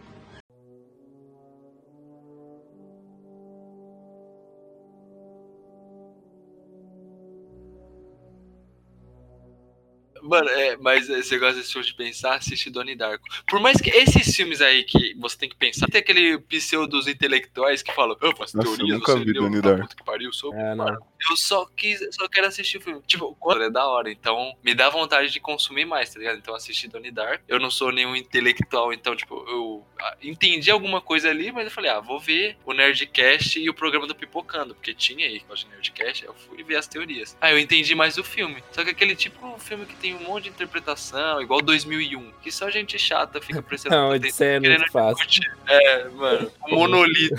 Mano, é, mas você gosta desse filme de pensar, assiste Donnie Darko. Por mais que esses filmes aí que você tem que pensar, tem aquele pseudos intelectuais que falam, eu faço Nossa, eu teorias, nunca você vi Donnie tá Darko. puta que pariu, sou É, não. Eu só quis, só quero assistir o filme. Tipo, quando é da hora, então me dá vontade de consumir mais, tá ligado? Então assisti Donnie Dark. Eu não sou nenhum intelectual, então, tipo, eu ah, entendi alguma coisa ali, mas eu falei, ah, vou ver o Nerdcast e o programa do Pipocando, porque tinha aí, gosto de Nerdcast, eu fui ver as teorias. Ah, eu entendi mais do filme. Só que aquele tipo de filme que tem um monte de interpretação, igual 2001, que só gente chata fica prestando Não, atenção. é muito fácil. discutir. É, mano, o monolito.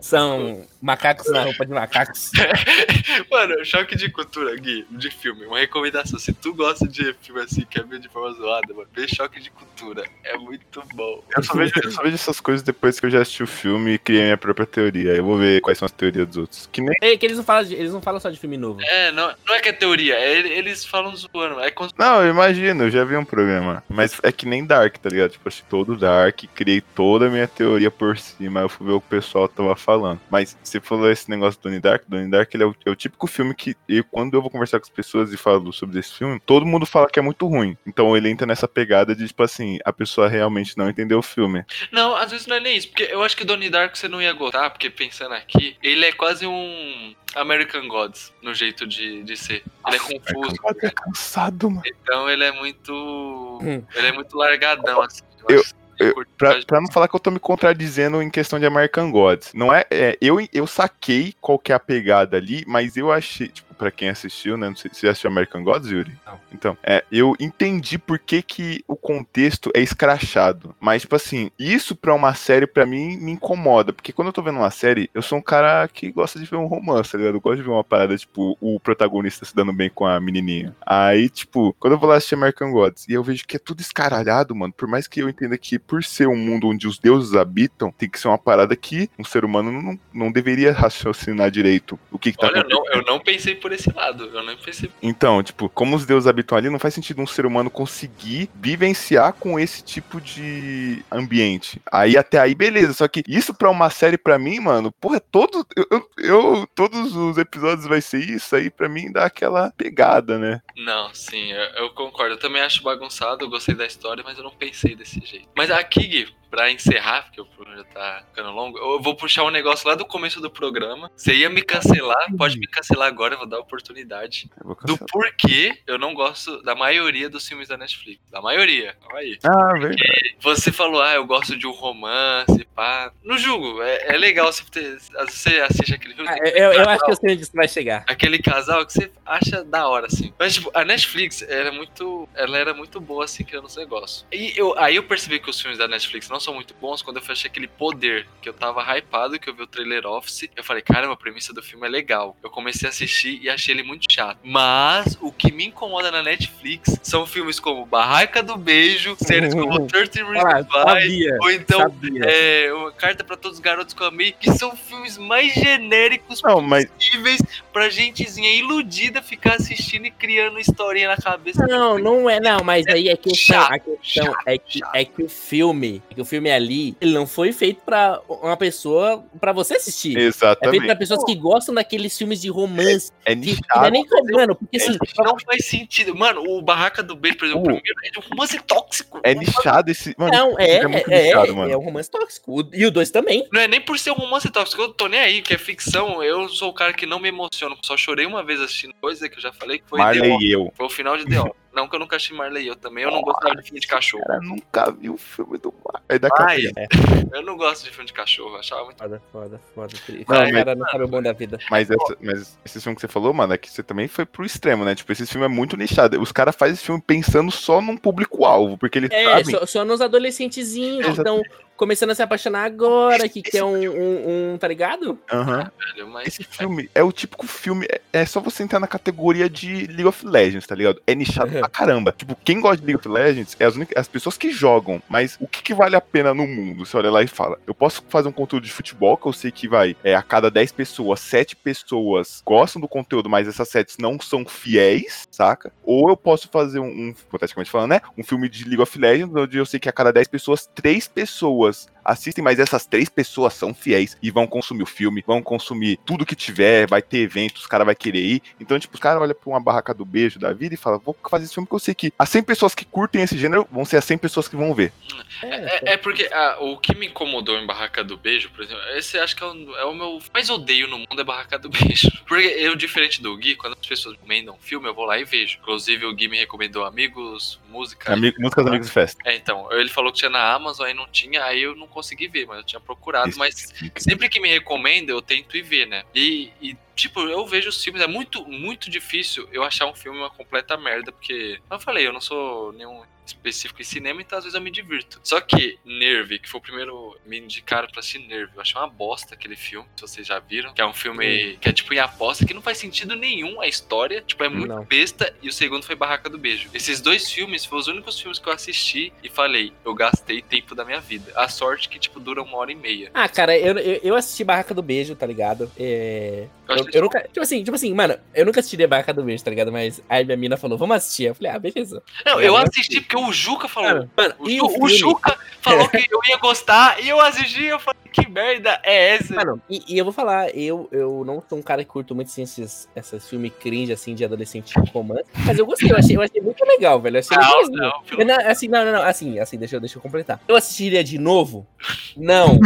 São macacos na roupa de macacos. Mano, choque de cultura, Gui, de filme. Uma recomendação. Se tu gosta de filme assim, quer ver de forma zoada, mano, vê choque de cultura. É muito bom. Eu só, vejo, eu só vejo essas coisas depois que eu já assisti o filme e criei minha própria teoria. Eu vou ver quais são as teorias dos outros. Que nem. É que eles não falam, de- eles não falam só de filme novo. É, não, não é que é teoria, é, eles falam zoando. É como Não, eu imagino, eu já vi um programa. Mas é que nem Dark, tá ligado? Tipo, assisti todo Dark, criei toda a minha teoria por cima, eu fui ver o que o pessoal tava falando. Mas você falou esse negócio do Donnie Dark, Donnie Dark ele é o, é o típico filme que, eu, quando eu vou conversar com as pessoas e falo sobre esse filme, todo mundo fala que é muito ruim. Então ele entra nessa pegada de, tipo assim, a pessoa realmente não entendeu o filme. Não, às vezes não é nem isso, porque eu acho que Donnie Darko você não ia gostar, porque pensando aqui, ele é quase um American Gods no jeito de, de ser. Ele é confuso, É cansado, mano. então ele é muito. Ele é muito largadão, assim. Eu- acho que eu- Pra, pra não falar que eu tô me contradizendo em questão de American Gods. Não é, é, eu, eu saquei qual que é a pegada ali, mas eu achei, tipo, pra quem assistiu, né? Não sei se você assistiu American Gods, Yuri? Não. Então, é, eu entendi por que, que o contexto é escrachado. Mas, tipo assim, isso pra uma série, pra mim, me incomoda. Porque quando eu tô vendo uma série, eu sou um cara que gosta de ver um romance, tá ligado? Eu gosto de ver uma parada, tipo, o protagonista se dando bem com a menininha. Aí, tipo, quando eu vou lá assistir American Gods e eu vejo que é tudo escaralhado, mano, por mais que eu entenda que por ser um mundo onde os deuses habitam, tem que ser uma parada que um ser humano não, não deveria raciocinar direito o que, que tá Olha, eu acontecendo. não, eu não pensei por esse lado. Eu não pensei. Então, tipo, como os deuses habitam ali, não faz sentido um ser humano conseguir vivenciar com esse tipo de ambiente. Aí até aí, beleza. Só que isso pra uma série, pra mim, mano, porra, todo, eu- eu- todos os episódios vai ser isso aí, pra mim dá aquela pegada, né? Não, sim, eu, eu concordo. Eu também acho bagunçado, eu gostei da história, mas eu não pensei desse jeito. Mas aqui, Gui, pra encerrar, porque o programa já tá ficando longo, eu vou puxar um negócio lá do começo do programa. Você ia me cancelar, pode me cancelar agora, eu vou dar oportunidade. Eu Do porquê eu não gosto da maioria dos filmes da Netflix. Da maioria. Calma aí. Ah, verdade. Você falou, ah, eu gosto de um romance, pá. No jogo, é, é legal você ter. Você assiste aquele filme. Ah, eu, eu casal, acho que eu sei onde isso vai chegar. Aquele casal que você acha da hora, assim. Mas, tipo, a Netflix era muito. Ela era muito boa, assim, criando os negócios. E eu, aí eu percebi que os filmes da Netflix não são muito bons quando eu achei aquele poder. Que eu tava hypado, que eu vi o trailer Office. Eu falei, caramba, a premissa do filme é legal. Eu comecei a assistir e achei ele muito chato. Mas o que me incomoda na Netflix são filmes como Barraca do Beijo, séries como 30 Ah, Reasons Why, sabia. ou então é, uma carta pra todos os garotos que eu amei, que são filmes mais genéricos Não, mas possíveis pra gentezinha iludida ficar assistindo e criando historinha na cabeça. Não, não é, não, mas aí é questão, Chato, a questão chato, é que, chato. é que o filme, é que o filme ali, ele não foi feito pra uma pessoa, pra você assistir. É feito Exatamente. pra pessoas que gostam daqueles filmes de romance. É Que, que não é nichado. nem mano, porque assim, Não faz sentido. Mano, o Barraca do Beijo, por exemplo, Uh. primeiro é de um romance tóxico. É nichado esse. Mano, não, é, é muito é, nichado, é, mano. é um romance tóxico. E o dois também. Não é nem por ser um romance tóxico, eu tô nem aí, que é ficção. Eu sou o cara que não me emociona. Só chorei uma vez assistindo coisa que eu já falei que foi The Marley Office. e eu. Foi o final de The Office. Não que eu nunca achei Marley e eu também. Eu não gostava de filme de cachorro. Cara, nunca vi o filme do Mar. Aí daqui a Ai, pouco. eu não gosto de filme de cachorro. Eu achava muito. Foda, foda, foda. O Não, cara não sabe o bom da vida. Mas, essa, mas esse filme que você falou, mano, é que você também foi pro extremo, né? Tipo, esse filme é muito nichado. Os caras fazem esse filme pensando só num público-alvo, porque eles É, sabem. só, só nos adolescentezinhos que estão começando a se apaixonar agora, que quer um, um, um, tá ligado? Aham. Velho, mas. Esse filme é o típico filme. é- É só você entrar na categoria de League of Legends, tá ligado? É nichado pra caramba. Tipo, quem gosta de League of Legends é as, únicas, as pessoas que jogam. Mas o que, que vale a pena no mundo? Você olha lá e fala: Eu posso fazer um conteúdo de futebol que eu sei que vai. É, a cada 10 pessoas, 7 pessoas gostam do conteúdo, mas essas 7 não são fiéis, saca? Ou eu posso fazer um, um hipoteticamente falando, né? Um filme de League of Legends, onde eu sei que a cada 10 pessoas, 3 pessoas was assistem, mas essas três pessoas são fiéis e vão consumir o filme, vão consumir tudo que tiver, vai ter eventos, os caras vão querer ir. Então, tipo, os caras olham pra uma barraca do beijo da vida e falam, vou fazer esse filme porque eu sei que as 100 pessoas que curtem esse gênero vão ser as 100 pessoas que vão ver. É, é porque ah, o que me incomodou em Barraca do Beijo, por exemplo, esse acho que é o, é o meu mais odeio no mundo é Barraca do Beijo. Porque eu, diferente do Gui, quando as pessoas recomendam filme, eu vou lá e vejo. Inclusive, o Gui me recomendou Amigos, Música. Amigo, músicas Amigos de Festa. É, então, ele falou que tinha na Amazon, aí não tinha, aí eu não consegui ver, mas eu tinha procurado, mas sempre que me recomenda, eu tento ir ver, né? E, e, tipo, eu vejo os filmes, é muito, muito difícil eu achar um filme uma completa merda, porque, como eu falei, eu não sou nenhum específico em cinema, então às vezes eu me divirto. Só que Nerve, que foi o primeiro me indicaram pra assistir Nerve, eu achei uma bosta aquele filme, se vocês já viram, que é um filme que é tipo em aposta, que não faz sentido nenhum a história, tipo, é muito Não. besta, e o segundo foi Barraca do Beijo. Esses dois filmes foram os únicos filmes que eu assisti e falei, eu gastei tempo da minha vida. A sorte que, tipo, dura uma hora e meia. Ah, cara, eu, eu, eu assisti Barraca do Beijo, tá ligado? É... Eu Eu, eu nunca. Tipo assim, tipo assim, mano, eu nunca assistiria Barraca do Beijo, tá ligado? Mas aí minha mina falou, vamos assistir. Eu falei, ah, beleza. Não, Eu eu assisti. assisti porque o Juca falou. Mano, mano, O, Ju- o? Juca falou que eu ia gostar e eu assisti e eu falei, que merda é essa? Mano, e, e eu vou falar, eu, eu não sou um cara que curto muito assim, esses, esses filmes cringe, assim, de adolescente romance. Mas eu gostei, eu achei, eu achei muito legal, velho. Eu achei Não, não, não, assim, não, não, não, assim, assim, deixa eu, deixa eu completar. Eu assistiria de novo? Não.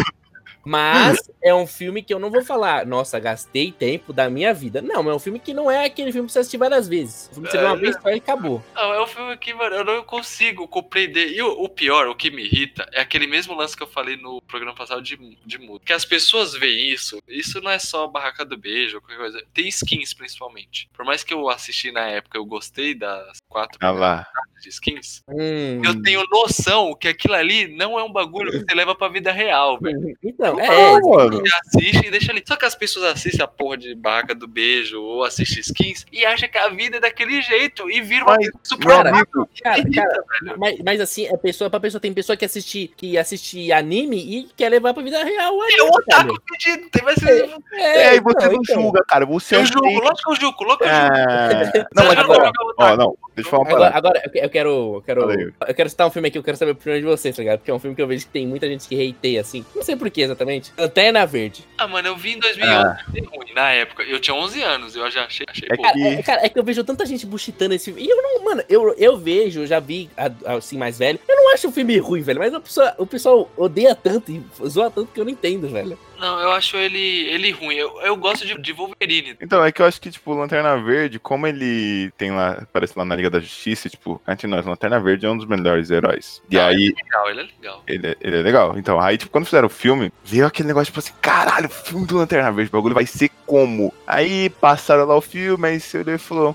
Mas é um filme que eu não vou falar, nossa, gastei tempo da minha vida. Não, é um filme que não é aquele filme que você assistir várias vezes. O filme que você vê uma vez só e acabou. Não, é um filme que, mano, eu não consigo compreender. E o, o pior, o que me irrita, é aquele mesmo lance que eu falei no programa passado de, de música. Que as pessoas veem isso, isso não é só Barraca do Beijo, qualquer coisa. Tem skins, principalmente. Por mais que eu assisti na época, eu gostei das quatro Ah lá. de skins. Hum. Eu tenho noção que aquilo ali não é um bagulho que você leva pra vida real, velho. Então, Não, é. mano. Você assiste e deixa ali. Só que as pessoas assistem a porra de barraca do beijo ou assistem skins e acham que a vida é daquele jeito e viram uma Mas, super Cara, amigo, Cara, cara, mas, mas assim, é pessoa pra pessoa. Tem pessoa que assiste, que assiste anime e quer levar pra vida real o É cara. otaku pedido. Tem mais é, é, e você então, não então. julga, cara. Você é Eu um julgo, lógico que eu julgo, lógico que eu julgo. É... Não, mas agora, ó, não, deixa eu falar uma Agora, agora eu que- eu quero, eu quero, aí. eu quero citar um filme aqui, eu quero saber a opinião de vocês, tá ligado? Porque é um filme que eu vejo que tem muita gente que hateia, assim. Não sei por que exatamente. Lanterna Verde. Ah, mano, eu vi em 2011. achei ruim. Na época, eu tinha 11 anos, eu já achei, achei É bom. Cara, que- é, cara, é que eu vejo tanta gente buchitando esse filme. E eu não, mano, eu, eu vejo, eu já vi a- assim mais velho. Eu não acho o filme ruim, velho. Mas o pessoal, o pessoal odeia tanto e zoa tanto que eu não entendo, velho. Não, eu acho ele, ele ruim. Eu, eu gosto de, de Wolverine. Então, é que eu acho que, tipo, Lanterna Verde, como ele tem lá, aparece lá na Liga da Justiça, tipo, entre nós, Lanterna Verde é um dos melhores heróis. E Ah, aí, Legal, ele é legal. ele, é- ele é legal. Então, aí, tipo, quando fizeram o filme, veio aquele negócio, tipo assim, caralho, o filme do Lanterna Verde, o bagulho vai ser como? Aí passaram lá o filme, aí você olhou e falou,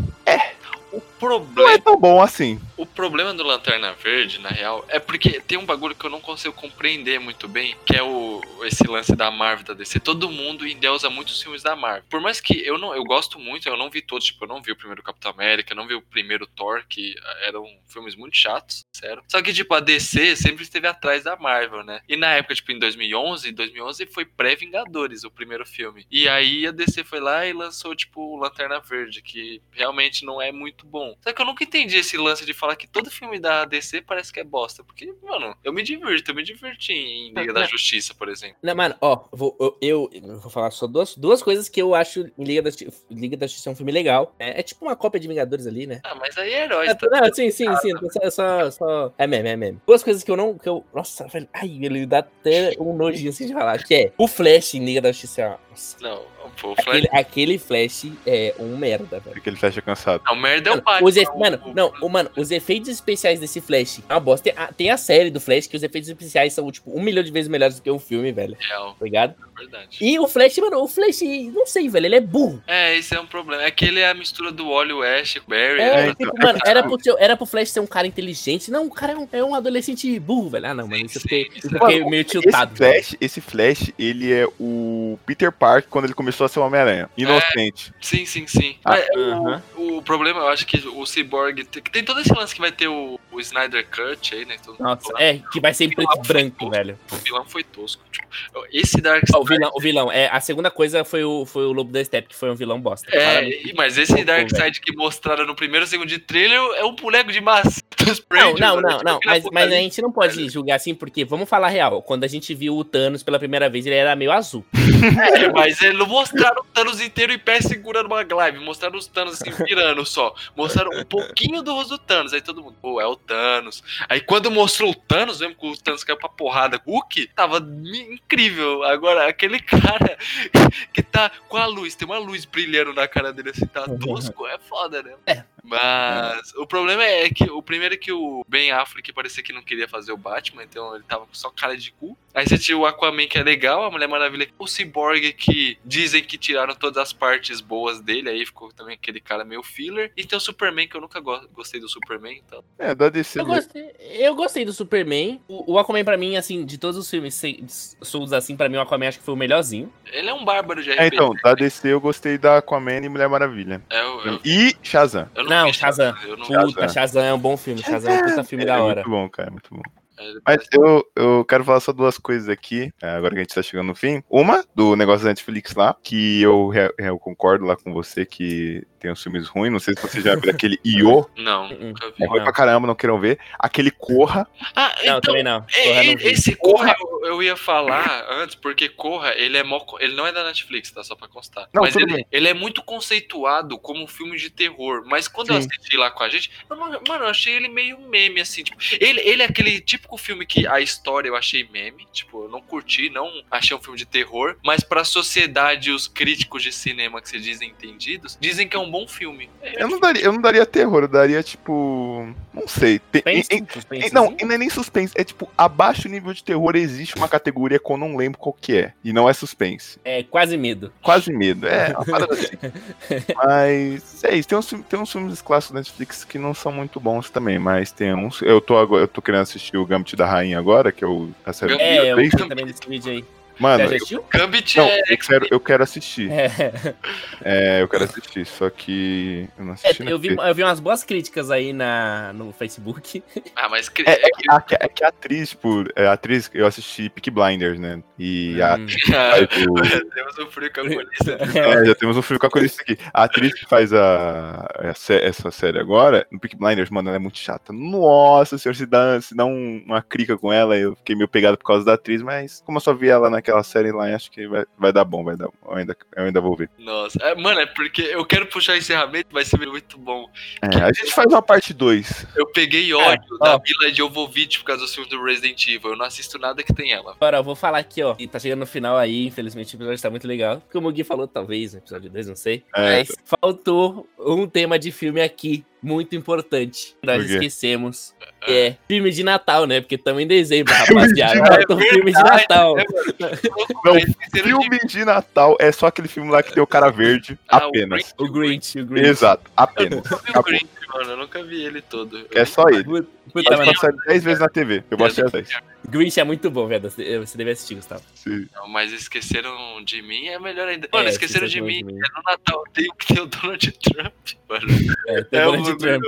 O não é problema, tão bom assim. o problema do Lanterna Verde, na real, é porque tem um bagulho que eu não consigo compreender muito bem, que é o esse lance da Marvel da DC. Todo mundo endeusa muitos filmes da Marvel. Por mais que eu não eu gosto muito, eu não vi todos, tipo, eu não vi o primeiro Capitão América, não vi o primeiro Thor, que eram filmes muito chatos, sério. Só que tipo a DC sempre esteve atrás da Marvel, né? E na época, tipo, em 2011, 2011 foi pré-Vingadores o primeiro filme. E aí a DC foi lá e lançou tipo o Lanterna Verde, que realmente não é muito bom. Bom. Só que eu nunca entendi esse lance de falar que todo filme da DC parece que é bosta. Porque, mano, eu me divirto, eu me diverti em Liga da Justiça, por exemplo. Não, mano, ó, vou, eu, eu, vou falar só duas, duas coisas que eu acho em Liga da, Liga da Justiça um filme legal. É, é tipo uma cópia de Vingadores ali, né? Ah, mas aí é herói, É, tá? não, sim, sim, sim. Só, só, só- É meme, é meme. Duas coisas que eu não. Que eu... Nossa, velho. Ai, ele dá até um nojinho assim de falar. Que é o Flash em Liga da Justiça. Nossa, Não, pô, o Flash. aquele, aquele Flash é um merda, velho. Porque ele fecha cansado. Não, merda é o Batman. os efe- mano, não, o- mano, os efeitos especiais desse Flash é uma bosta. Tem a, tem a série do Flash que os efeitos especiais são, tipo, um milhão de vezes melhores do que o filme, velho. Real, Tá ligado? é verdade. E o Flash, mano, o Flash, não sei, velho, ele é burro. É, esse é um problema. É que ele é a mistura do Wally West, Barry. É, né? então, tipo, é mano, era tipo- pro, seu- era pro Flash ser um cara inteligente. Não, o cara é um, é um adolescente burro, velho. Ah, não, mano, isso eu é- fiquei meio tiltado. Esse Flash, esse Flash, ele é o Peter Parker quando ele começou a ser o Homem-Aranha. Inocente. Sim, sim, sim. Ah, É, aham. o, o problema, eu acho que o Cyborg. Tem, tem todo esse lance que vai ter o, o Snyder Cut aí, né? Todo Nossa, é, que vai ser em preto e branco, velho. O vilão foi tosco. Tipo, esse Dark Ó, o vilão, o vilão, é, a segunda coisa foi o, foi o Lobo da Step, que foi um vilão bosta. É, mas esse Dark velho. Side que mostraram no primeiro e segundo de trailer é um boneco de massa dos Não, não, não, Tipo não, mas, mas a gente não pode julgar assim, porque, vamos falar a real, quando a gente viu o Thanos pela primeira vez, ele era meio azul. É, mas eles não mostraram o Thanos inteiro em pé segurando uma glaive. Mostraram os Thanos assim, virando só. Mostraram um pouquinho do rosto do Thanos. Aí todo mundo, pô, é o Thanos. Aí quando mostrou o Thanos, mesmo que o Thanos caiu pra porrada Hulk, tava incrível. Agora, aquele cara que tá com a luz, tem uma luz brilhando na cara dele assim, tá tosco, é foda, né? É. Mas o problema é que o primeiro é que o Ben Affleck parecia que não queria fazer o Batman, então ele tava com só cara de cu. Aí você tinha o Aquaman que é legal, a Mulher Maravilha, o Cyborg que dizem que tiraram todas as partes boas dele, aí ficou também aquele cara meio filler. E tem o Superman, que eu nunca go- gostei do Superman, então. É, da DC. Eu gostei, eu gostei do Superman. O, o Aquaman, pra mim, assim, de todos os filmes Souls, assim, pra mim, o Aquaman acho que foi o melhorzinho. Ele é um bárbaro de RPG. É, então, da DC eu gostei da Aquaman e Mulher Maravilha. É, eu, eu, E Shazam. eu Não, vi Shazam. Eu não Shazam. Puta, Shazam é um bom filme. Shazam é um puta filme da É hora. muito bom, cara, muito bom. Mas eu, eu quero falar só duas coisas aqui, é, agora que a gente tá chegando no fim. Uma, do negócio da Netflix lá, que eu, eu concordo lá com você que tem uns filmes ruins. Não sei se você já viu aquele Io. Não, Uh-uh. nunca vi. É ruim Não. pra caramba, não queiram ver. Aquele Corra. Ah, Não, então, também não. É, Porra, não e- vi. esse Corra eu, eu ia falar antes, porque Corra, ele é mó, ele não é da Netflix, tá? Só pra constar. Não, mas ele, ele é muito conceituado como um filme de terror. Mas quando eu Sim. assisti lá com a gente, eu não- mano, eu achei ele meio meme, assim. Tipo, ele, ele é aquele típico filme que a história eu achei meme. Tipo, eu não curti, não achei um filme de terror. Mas pra sociedade os críticos de cinema que se dizem entendidos, dizem que é um bom filme. É, Eu não daria, eu não daria terror, eu daria tipo. Não sei. Suspense, em- em- suspense, não, assim. não é nem suspense. É tipo, abaixo do nível de terror existe uma categoria que eu não lembro qual que é. E não é suspense. É quase medo. Quase medo. É, uma parada assim. Mas é isso. Tem uns, filmes- tem uns filmes clássicos da Netflix que não são muito bons também, mas tem uns. Eu tô, agora, eu tô querendo assistir o Gambit da Rainha agora, que é o, a série É, eu vi também desse vídeo aí. Mano, Já assistiu? Gambit não, é. eu quero, eu quero assistir. É. É, eu quero assistir, só que eu não É, assisti. né, eu, vi, eu vi umas boas críticas aí na, no Facebook. Ah, mas. É, é é que, a, é que a atriz, tipo, é, a atriz, eu assisti Peak Blinders, né? E a Hum. faz o- Temos um frio calculista. É, já temos um filme com a corista aqui. A atriz que faz a, a sé- essa série agora, no Peak Blinders, mano, ela é muito chata. Nossa, senhor, se dá, se dá um- uma crica com ela, eu fiquei meio pegado por causa da atriz, mas como eu só vi ela naquela série lá, acho que vai, vai dar bom, vai dar Eu ainda, eu ainda vou ver. Nossa, é, mano, é porque eu quero puxar encerramento, vai ser muito bom. É, a gente faz uma parte 2. Eu peguei ódio ó. da Mila Jovovich por causa do filme do Resident Evil. Eu não assisto nada que tem ela. Agora, eu vou falar aqui, ó. E tá chegando no final aí, infelizmente o episódio tá muito legal. Como o Gui falou, talvez, no episódio 2, não sei. É. Mas faltou um tema de filme aqui, muito importante. Nós esquecemos. que É filme de Natal, né? Porque em dezembro, rapaziada. Natal. Falta um filme de Natal. Não, Esqueceram de- Filme de Natal é só aquele filme lá que tem o cara verde, Ah, o apenas. O Grinch, o Grinch. Exato, apenas. nunca vi o Acabou. Mano. Eu nunca vi ele todo. É só ele. Puta, mano, passar 10 vezes na TV. Eu assistir as 10. Grinch é muito bom, velho. Você deve assistir, Gustavo. Sim. Não, mas esqueceram de mim é melhor ainda. Mano, É, esqueceram de mim. de mim. É no Natal. Tem o que tem o Donald Trump. Mano, É, tem É, Donald eu- Trump.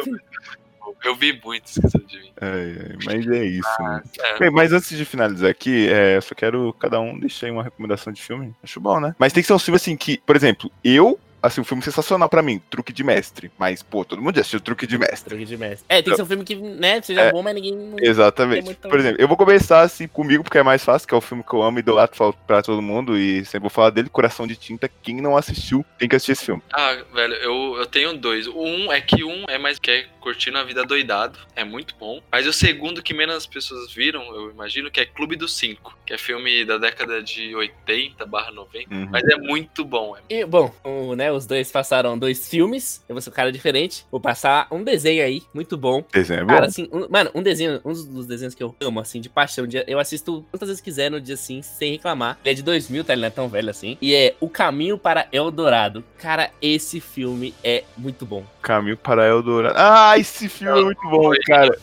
eu vi muito esqueceram de mim. É, é, mas é isso, né? É. Bem, mas antes de finalizar aqui, é, eu só quero cada um deixar aí uma recomendação de filme. Acho bom, né? Mas tem que ser um filme assim que, por exemplo, eu assim, um filme sensacional pra mim, Truque de Mestre. Mas, pô, todo mundo já assistiu Truque de Mestre. Truque de mestre. É, tem que ser um filme que, né, seja É. bom, mas ninguém. Exatamente. muito- Por exemplo, eu vou começar assim comigo, porque é mais fácil, que é o filme que eu amo e idolatro falo pra todo mundo, e sempre vou falar dele, Coração de Tinta. Quem não assistiu, tem que assistir esse filme. Ah, velho, eu, eu tenho dois. O um é que um é mais que é curtindo a vida doidado, é muito bom. Mas o segundo que menos pessoas viram, eu imagino, que é Clube dos Cinco, que é filme da década de 80 barra 90. Uhum. Mas é muito bom. É. E, bom, o, né, os dois passaram dois filmes. Eu vou ser um cara diferente. Vou passar um desenho aí, muito bom. Desenho é bom. Cara, assim, um- mano, um desenho, um dos desenhos que eu amo, assim, de paixão. de- eu assisto quantas vezes quiser no dia assim, sem reclamar. Ele é de 2000, tá? Ele não é tão velho assim. E é O Caminho para Eldorado. Cara, esse filme é muito bom. Caminho para Eldorado. Ah, esse filme é muito bom, cara.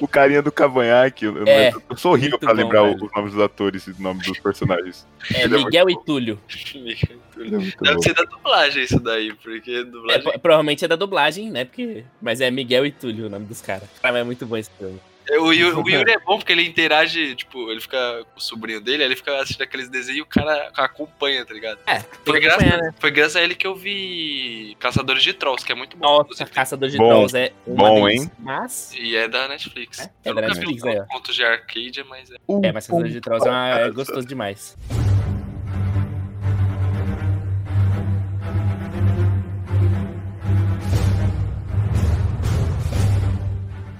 O carinha do cavanhaque. Eu, É. Eu sou horrível pra bom, lembrar velho. os nomes dos atores e os nomes dos personagens. É Ele é Miguel e Túlio. Ele é Deve bom. ser da dublagem isso daí, porque É, dublagem. pro- provavelmente é da dublagem, né? Porque... Mas é Miguel e Túlio o nome dos caras. Cara, é muito bom esse filme. O Yuri, o Yuri é bom porque ele interage, tipo, ele fica com o sobrinho dele, aí ele fica assistindo aqueles desenhos e o cara acompanha, tá ligado? É, Foi graças, né? foi graças a ele que eu vi Caçadores de Trolls, que é muito bom. Nossa, inclusive. Caçador de Bom, Trolls é uma bom, hein? Mas... E é da Netflix. É, é da Netflix, vi aí, ó. o conto de Arcadia, mas é. É, mas Caçador de Trolls é, uma- é gostoso demais.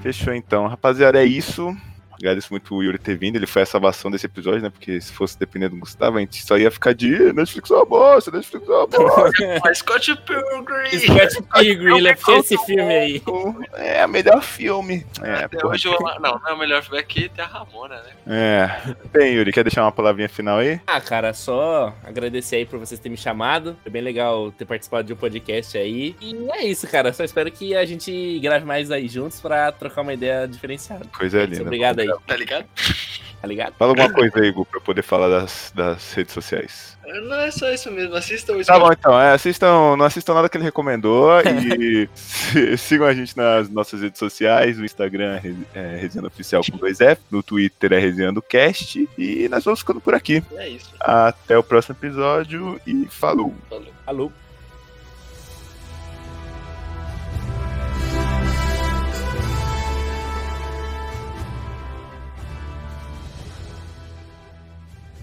Fechou então. Rapaziada, é isso. Agradeço muito o Yuri ter vindo. Ele foi a salvação desse episódio, né? Porque se fosse dependendo do Gustavo, a gente só ia ficar de "Ih, Netflix é uma bosta, Netflix é uma bosta. Scott Pilgrim! Scott Pilgrim, ele é esse filme aí. é o melhor filme. É, Até porra. hoje, eu, não, não é o melhor filme aqui, tem a Ramona, né? É. Bem, Yuri, quer deixar uma palavrinha final aí? Ah, cara, só agradecer aí por vocês terem me chamado. Foi bem legal ter participado de um podcast aí. E é isso, cara. Só espero que a gente grave mais aí juntos pra trocar uma ideia diferenciada. Coisa linda. Obrigado aí, Tá ligado? tá ligado? Fala alguma coisa aí, Gu, pra eu poder falar das, das redes sociais. Não é só isso mesmo, assista o Tá bom, então. É, assistam, não assistam nada que ele recomendou e sigam a gente nas nossas redes sociais. No Instagram é, é Resenha Oficial com dois F. No Twitter é Resenha do Cast. E nós vamos ficando por aqui. É isso. Até o próximo episódio e falou! Falou. Alô?